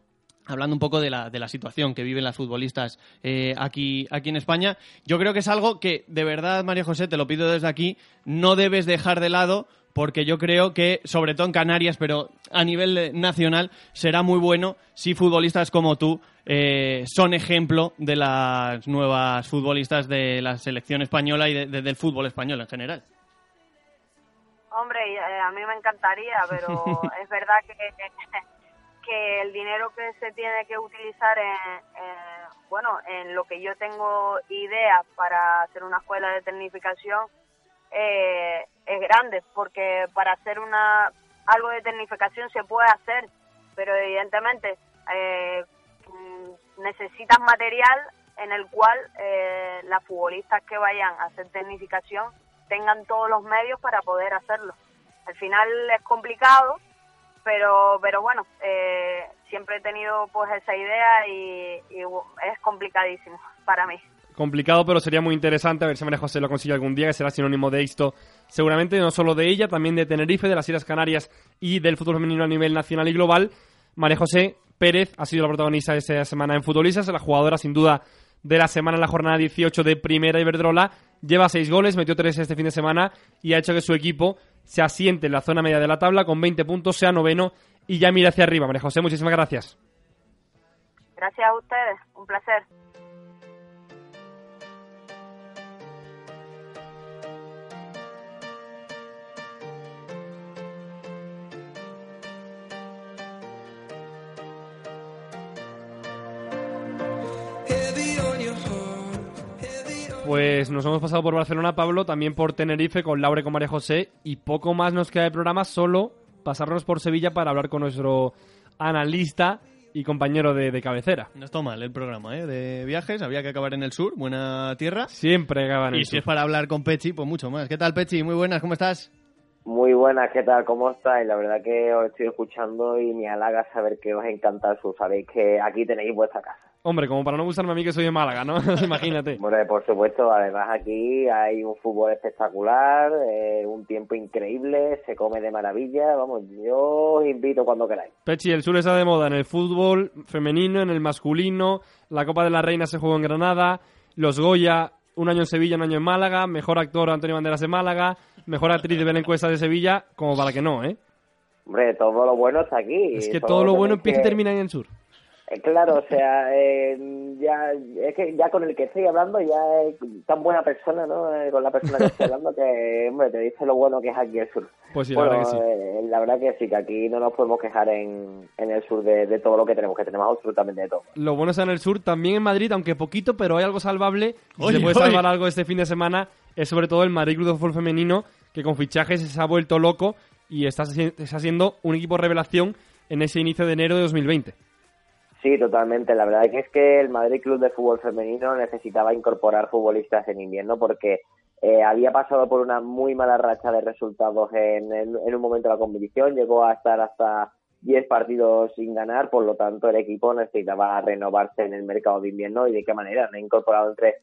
hablando un poco de la, de la situación que viven las futbolistas eh, aquí, aquí en España. Yo creo que es algo que, de verdad, María José, te lo pido desde aquí, no debes dejar de lado porque yo creo que, sobre todo en Canarias, pero a nivel nacional, será muy bueno si futbolistas como tú eh, son ejemplo de las nuevas futbolistas de la selección española y de- de- del fútbol español en general. Hombre, eh, a mí me encantaría, pero es verdad que, que el dinero que se tiene que utilizar en, en, bueno, en lo que yo tengo idea para hacer una escuela de tecnificación eh, es grande, porque para hacer una algo de tecnificación se puede hacer, pero evidentemente eh, necesitas material en el cual eh, las futbolistas que vayan a hacer tecnificación tengan todos los medios para poder hacerlo. Al final es complicado, pero pero bueno, eh, siempre he tenido pues esa idea y, y es complicadísimo para mí. Complicado, pero sería muy interesante a ver si María José lo consigue algún día, que será sinónimo de éxito seguramente, no solo de ella, también de Tenerife, de las Islas Canarias y del fútbol femenino a nivel nacional y global. María José Pérez ha sido la protagonista de esta semana en Futbolistas, la jugadora sin duda de la semana en la jornada 18 de Primera Iberdrola. Lleva seis goles, metió tres este fin de semana y ha hecho que su equipo se asiente en la zona media de la tabla con 20 puntos, sea noveno y ya mira hacia arriba. María José, muchísimas gracias. Gracias a ustedes, un placer. Pues nos hemos pasado por Barcelona, Pablo, también por Tenerife con Laura y con María José y poco más nos queda de programa, solo pasarnos por Sevilla para hablar con nuestro analista y compañero de, de cabecera. No está mal el programa ¿eh? de viajes, había que acabar en el sur, buena tierra. Siempre acaban en Y el si sur. es para hablar con Pechi, pues mucho más. ¿Qué tal, Pechi? Muy buenas, ¿cómo estás? Muy buenas, ¿qué tal? ¿Cómo estáis? La verdad que os estoy escuchando y me halaga saber que os encanta el sur. Sabéis que aquí tenéis vuestra casa. Hombre, como para no gustarme a mí que soy de Málaga, ¿no? Imagínate. Bueno, por supuesto, además aquí hay un fútbol espectacular, eh, un tiempo increíble, se come de maravilla. Vamos, yo os invito cuando queráis. Pechi, el sur está de moda en el fútbol femenino, en el masculino, la Copa de la Reina se jugó en Granada, los Goya, un año en Sevilla, un año en Málaga, mejor actor Antonio Banderas de Málaga, mejor actriz de Belén Cuesta de Sevilla, como para que no, ¿eh? Hombre, todo lo bueno está aquí. Es que todo lo bueno empieza y que- termina en el sur. Claro, o sea, eh, ya es que ya con el que estoy hablando ya es tan buena persona, ¿no? Eh, con la persona que estoy hablando que, hombre, te dice lo bueno que es aquí el sur. Pues sí, la verdad que sí. eh, la verdad que sí, que aquí no nos podemos quejar en, en el sur de, de todo lo que tenemos, que tenemos absolutamente de todo. Lo bueno está en el sur, también en Madrid, aunque poquito, pero hay algo salvable. Y Oye, se puede oye. salvar algo este fin de semana, es sobre todo el Madrid Club de Fútbol Femenino, que con fichajes se ha vuelto loco y está, está siendo un equipo revelación en ese inicio de enero de 2020. Sí, totalmente. La verdad es que el Madrid Club de Fútbol Femenino necesitaba incorporar futbolistas en invierno porque eh, había pasado por una muy mala racha de resultados en, en- en un momento de la competición. Llegó a estar hasta 10 partidos sin ganar, por lo tanto el equipo necesitaba renovarse en el mercado de invierno y de qué manera. Han incorporado entre,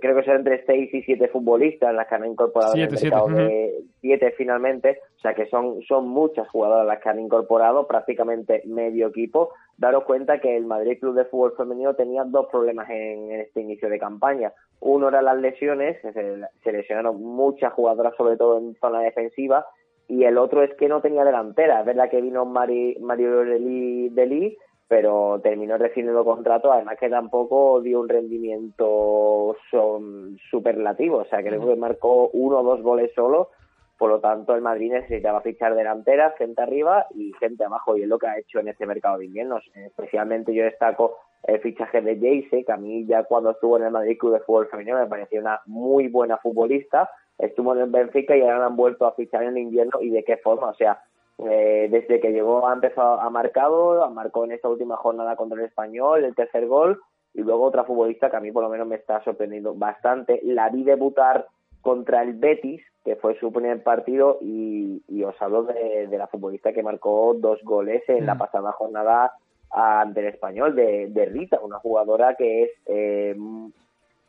creo que son entre 6 y 7 futbolistas las que han incorporado en Siete, el mercado siete, de 7 finalmente, o sea que son, son muchas jugadoras las que han incorporado, prácticamente medio equipo. Daros cuenta que el Madrid Club de Fútbol Femenino tenía dos problemas en, en este inicio de campaña. Uno era las lesiones, se lesionaron muchas jugadoras, sobre todo en zona defensiva, y el otro es que no tenía delantera. Es verdad que vino Mari, Mario Deli, Deli, pero terminó rescindiendo contrato, además que tampoco dio un rendimiento son, superlativo, o sea, creo que marcó uno o dos goles solo, por lo tanto el Madrid necesitaba fichar delanteras, gente arriba y gente abajo, y es lo que ha hecho en este mercado de invierno. Especialmente yo destaco el fichaje de Jayce, que a mí ya cuando estuvo en el Madrid Club de Fútbol Femenino me pareció una muy buena futbolista, estuvo en el Benfica y ahora han vuelto a fichar en el invierno, y de qué forma, o sea, eh, desde que llegó ha empezado ha marcado, marcó en esta última jornada contra el Español el tercer gol y luego otra futbolista que a mí por lo menos me está sorprendiendo bastante. La vi debutar contra el Betis, que fue su primer partido y, y os hablo de, de la futbolista que marcó dos goles en la pasada jornada ante el Español, de, de Rita, una jugadora que es eh,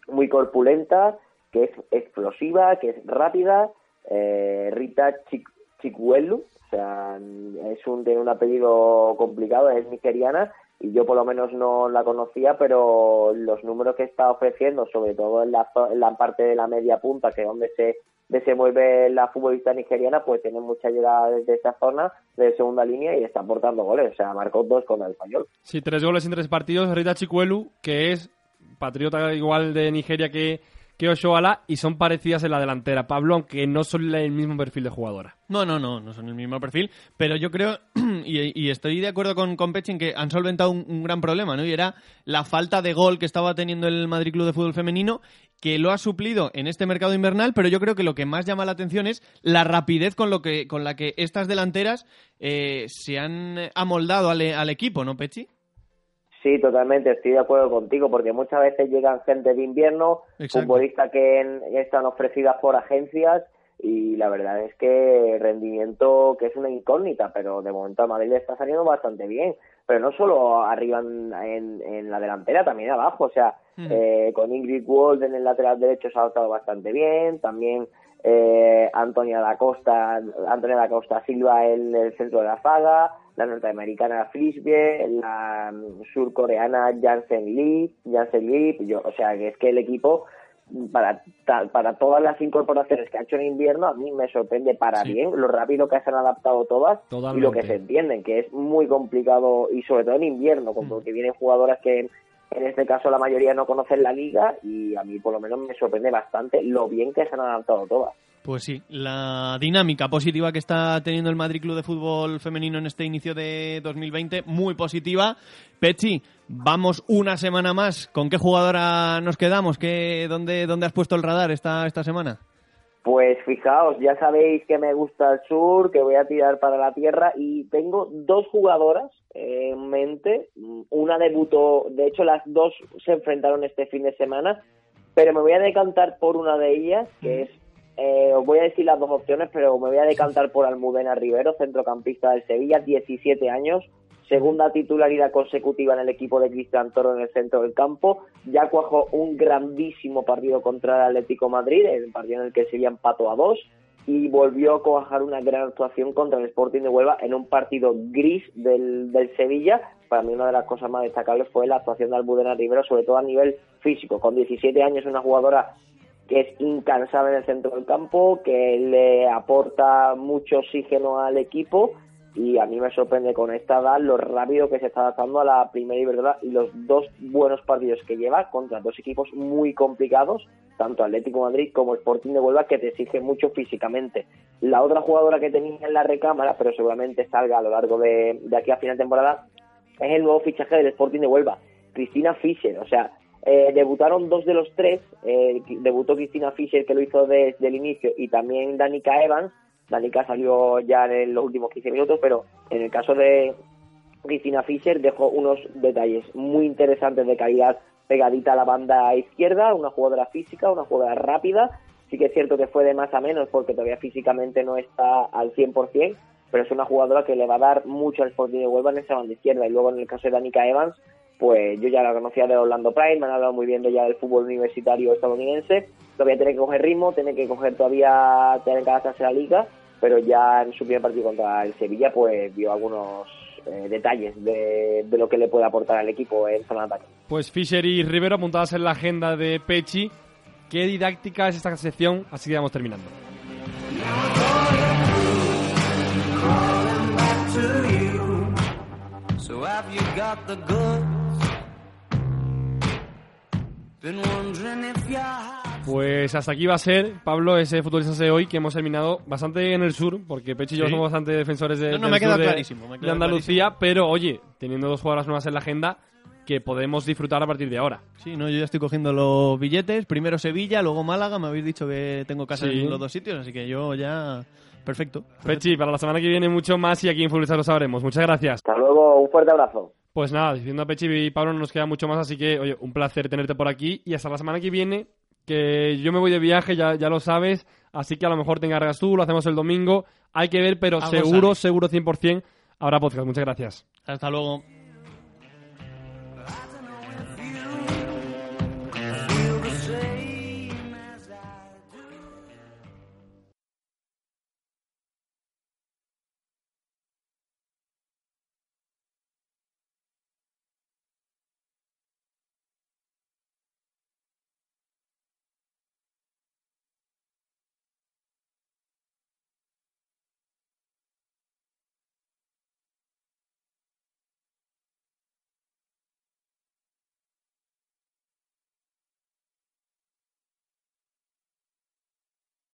muy corpulenta, que es explosiva, que es rápida, eh, Rita Chic- Chikwelu, o sea, es un, tiene un apellido complicado, es nigeriana y yo por lo menos no la conocía, pero los números que está ofreciendo, sobre todo en la, en la parte de la media punta, que es donde se, donde se mueve la futbolista nigeriana, pues tiene mucha llegada desde esa zona de segunda línea y está aportando goles, o sea, marcó dos contra el español. Sí, tres goles en tres partidos. Rita Chicuelu, que es patriota igual de Nigeria que, que Oshoala, y son parecidas en la delantera, Pablo, aunque no son el mismo perfil de jugadora. No, no, no, no son el mismo perfil, pero yo creo, y, estoy de acuerdo con, con Pechin, que han solventado un, gran problema, ¿no? Y era la falta de gol que estaba teniendo el Madrid Club de Fútbol Femenino, que lo ha suplido en este mercado invernal, pero yo creo que lo que más llama la atención es la rapidez con, lo que, con la que estas delanteras eh, se han amoldado al, al equipo, ¿no, Pechi? Sí, totalmente, estoy de acuerdo contigo, porque muchas veces llegan gente de invierno, Exacto. futbolistas que en- están ofrecidas por agencias y la verdad es que rendimiento que es una incógnita, pero de momento a Madrid le está saliendo bastante bien, pero no solo arriba en, en- en la delantera, también abajo, o sea, Mm. eh, con Ingrid Wald en el lateral derecho se ha adaptado bastante bien, también eh, Antonia da Costa, Antonia da Costa Silva en el centro de la zaga, la norteamericana Frisbee, la mm, surcoreana Jansen Lee, Jansen Lee, yo, o sea que es que el equipo para para todas las incorporaciones que ha hecho en invierno a mí me sorprende para Sí. bien lo rápido que se han adaptado todas y lo que se entienden que es muy complicado y sobre todo en invierno con- porque vienen jugadoras que en este caso la mayoría no conocen la liga y a mí por lo menos me sorprende bastante lo bien que se han adaptado todas Pues sí, la dinámica positiva que está teniendo el Madrid Club de Fútbol Femenino en este inicio de 2020, muy positiva. Pechi, vamos una semana más. ¿Con qué jugadora nos quedamos? ¿Qué, dónde, ¿Dónde has puesto el radar esta, esta semana? Pues fijaos, ya sabéis que me gusta el sur, que voy a tirar para la tierra y tengo dos jugadoras en mente. Una debutó, de hecho las dos se enfrentaron este fin de semana, pero me voy a decantar por una de ellas, que es, eh, os voy a decir las dos opciones, pero me voy a decantar por Almudena Rivero, centrocampista del Sevilla, 17 años, segunda titularidad consecutiva en el equipo de Cristian Toro en el centro del campo. Ya cuajó un grandísimo partido contra el Atlético Madrid, el partido en el que Sevilla empató a dos, y volvió a cuajar una gran actuación contra el Sporting de Huelva en un partido gris del, del Sevilla. Para mí una de las cosas más destacables fue la actuación de Almudena Rivero, sobre todo a nivel físico. Con 17 años una jugadora que es incansable en el centro del campo, que le aporta mucho oxígeno al equipo y a mí me sorprende con esta edad lo rápido que se está adaptando a la primera Iberdrola y los dos buenos partidos que lleva contra dos equipos muy complicados, tanto Atlético Madrid como Sporting de Huelva, que te exigen mucho físicamente. La otra jugadora que tenía en la recámara, pero seguramente salga a lo largo de, de aquí a final de temporada, es el nuevo fichaje del Sporting de Huelva, Cristina Fischer. O sea, eh, debutaron dos de los tres. eh, debutó Cristina Fischer, que lo hizo desde el inicio, y también Danica Evans. Danica salió ya en los últimos 15 minutos, pero en el caso de Cristina Fischer dejó unos detalles muy interesantes de calidad pegadita a la banda izquierda, una jugadora física, una jugadora rápida. Sí que es cierto que fue de más a menos porque todavía físicamente no está al 100%, pero es una jugadora que le va a dar mucho al Sporting de Huelva en esa banda izquierda. Y luego en el caso de Danica Evans, pues yo ya la conocía de Orlando Pride, me han hablado muy bien de ella del fútbol universitario estadounidense. Todavía tiene que coger ritmo, tiene que coger todavía, tiene que adaptarse a la liga, pero ya en su primer partido contra el Sevilla, pues vio algunos eh, detalles de, de lo que le puede aportar al equipo en zona de ataque. Pues Fisher y Rivero apuntadas en la agenda de Pechi. Qué didáctica es esta sección, así que vamos terminando. So have you got the goods? Pues hasta aquí va a ser, Pablo, ese futbolista de hoy que hemos terminado bastante en el sur, porque Pechi y yo Sí. somos bastante defensores de, No, no, del me queda sur de- clarísimo, me de queda Andalucía, pero oye, teniendo dos jugadoras nuevas en la agenda, que podemos disfrutar a partir de ahora. Sí, no, yo ya estoy cogiendo los billetes. Primero Sevilla, luego Málaga. Me habéis dicho que tengo casa Sí. en los dos sitios, así que yo ya. Perfecto. Pechi, para la semana que viene mucho más y aquí en Futbolistas lo sabremos. Muchas gracias. Hasta luego, un fuerte abrazo. Pues nada, diciendo a Pechi y Pablo no nos queda mucho más, así que, oye, un placer tenerte por aquí y hasta la semana que viene, que yo me voy de viaje, ya, ya lo sabes, así que a lo mejor te encargas tú, lo hacemos el domingo, hay que ver, pero Algo seguro, sale. seguro 100% habrá podcast. Muchas gracias. Hasta luego.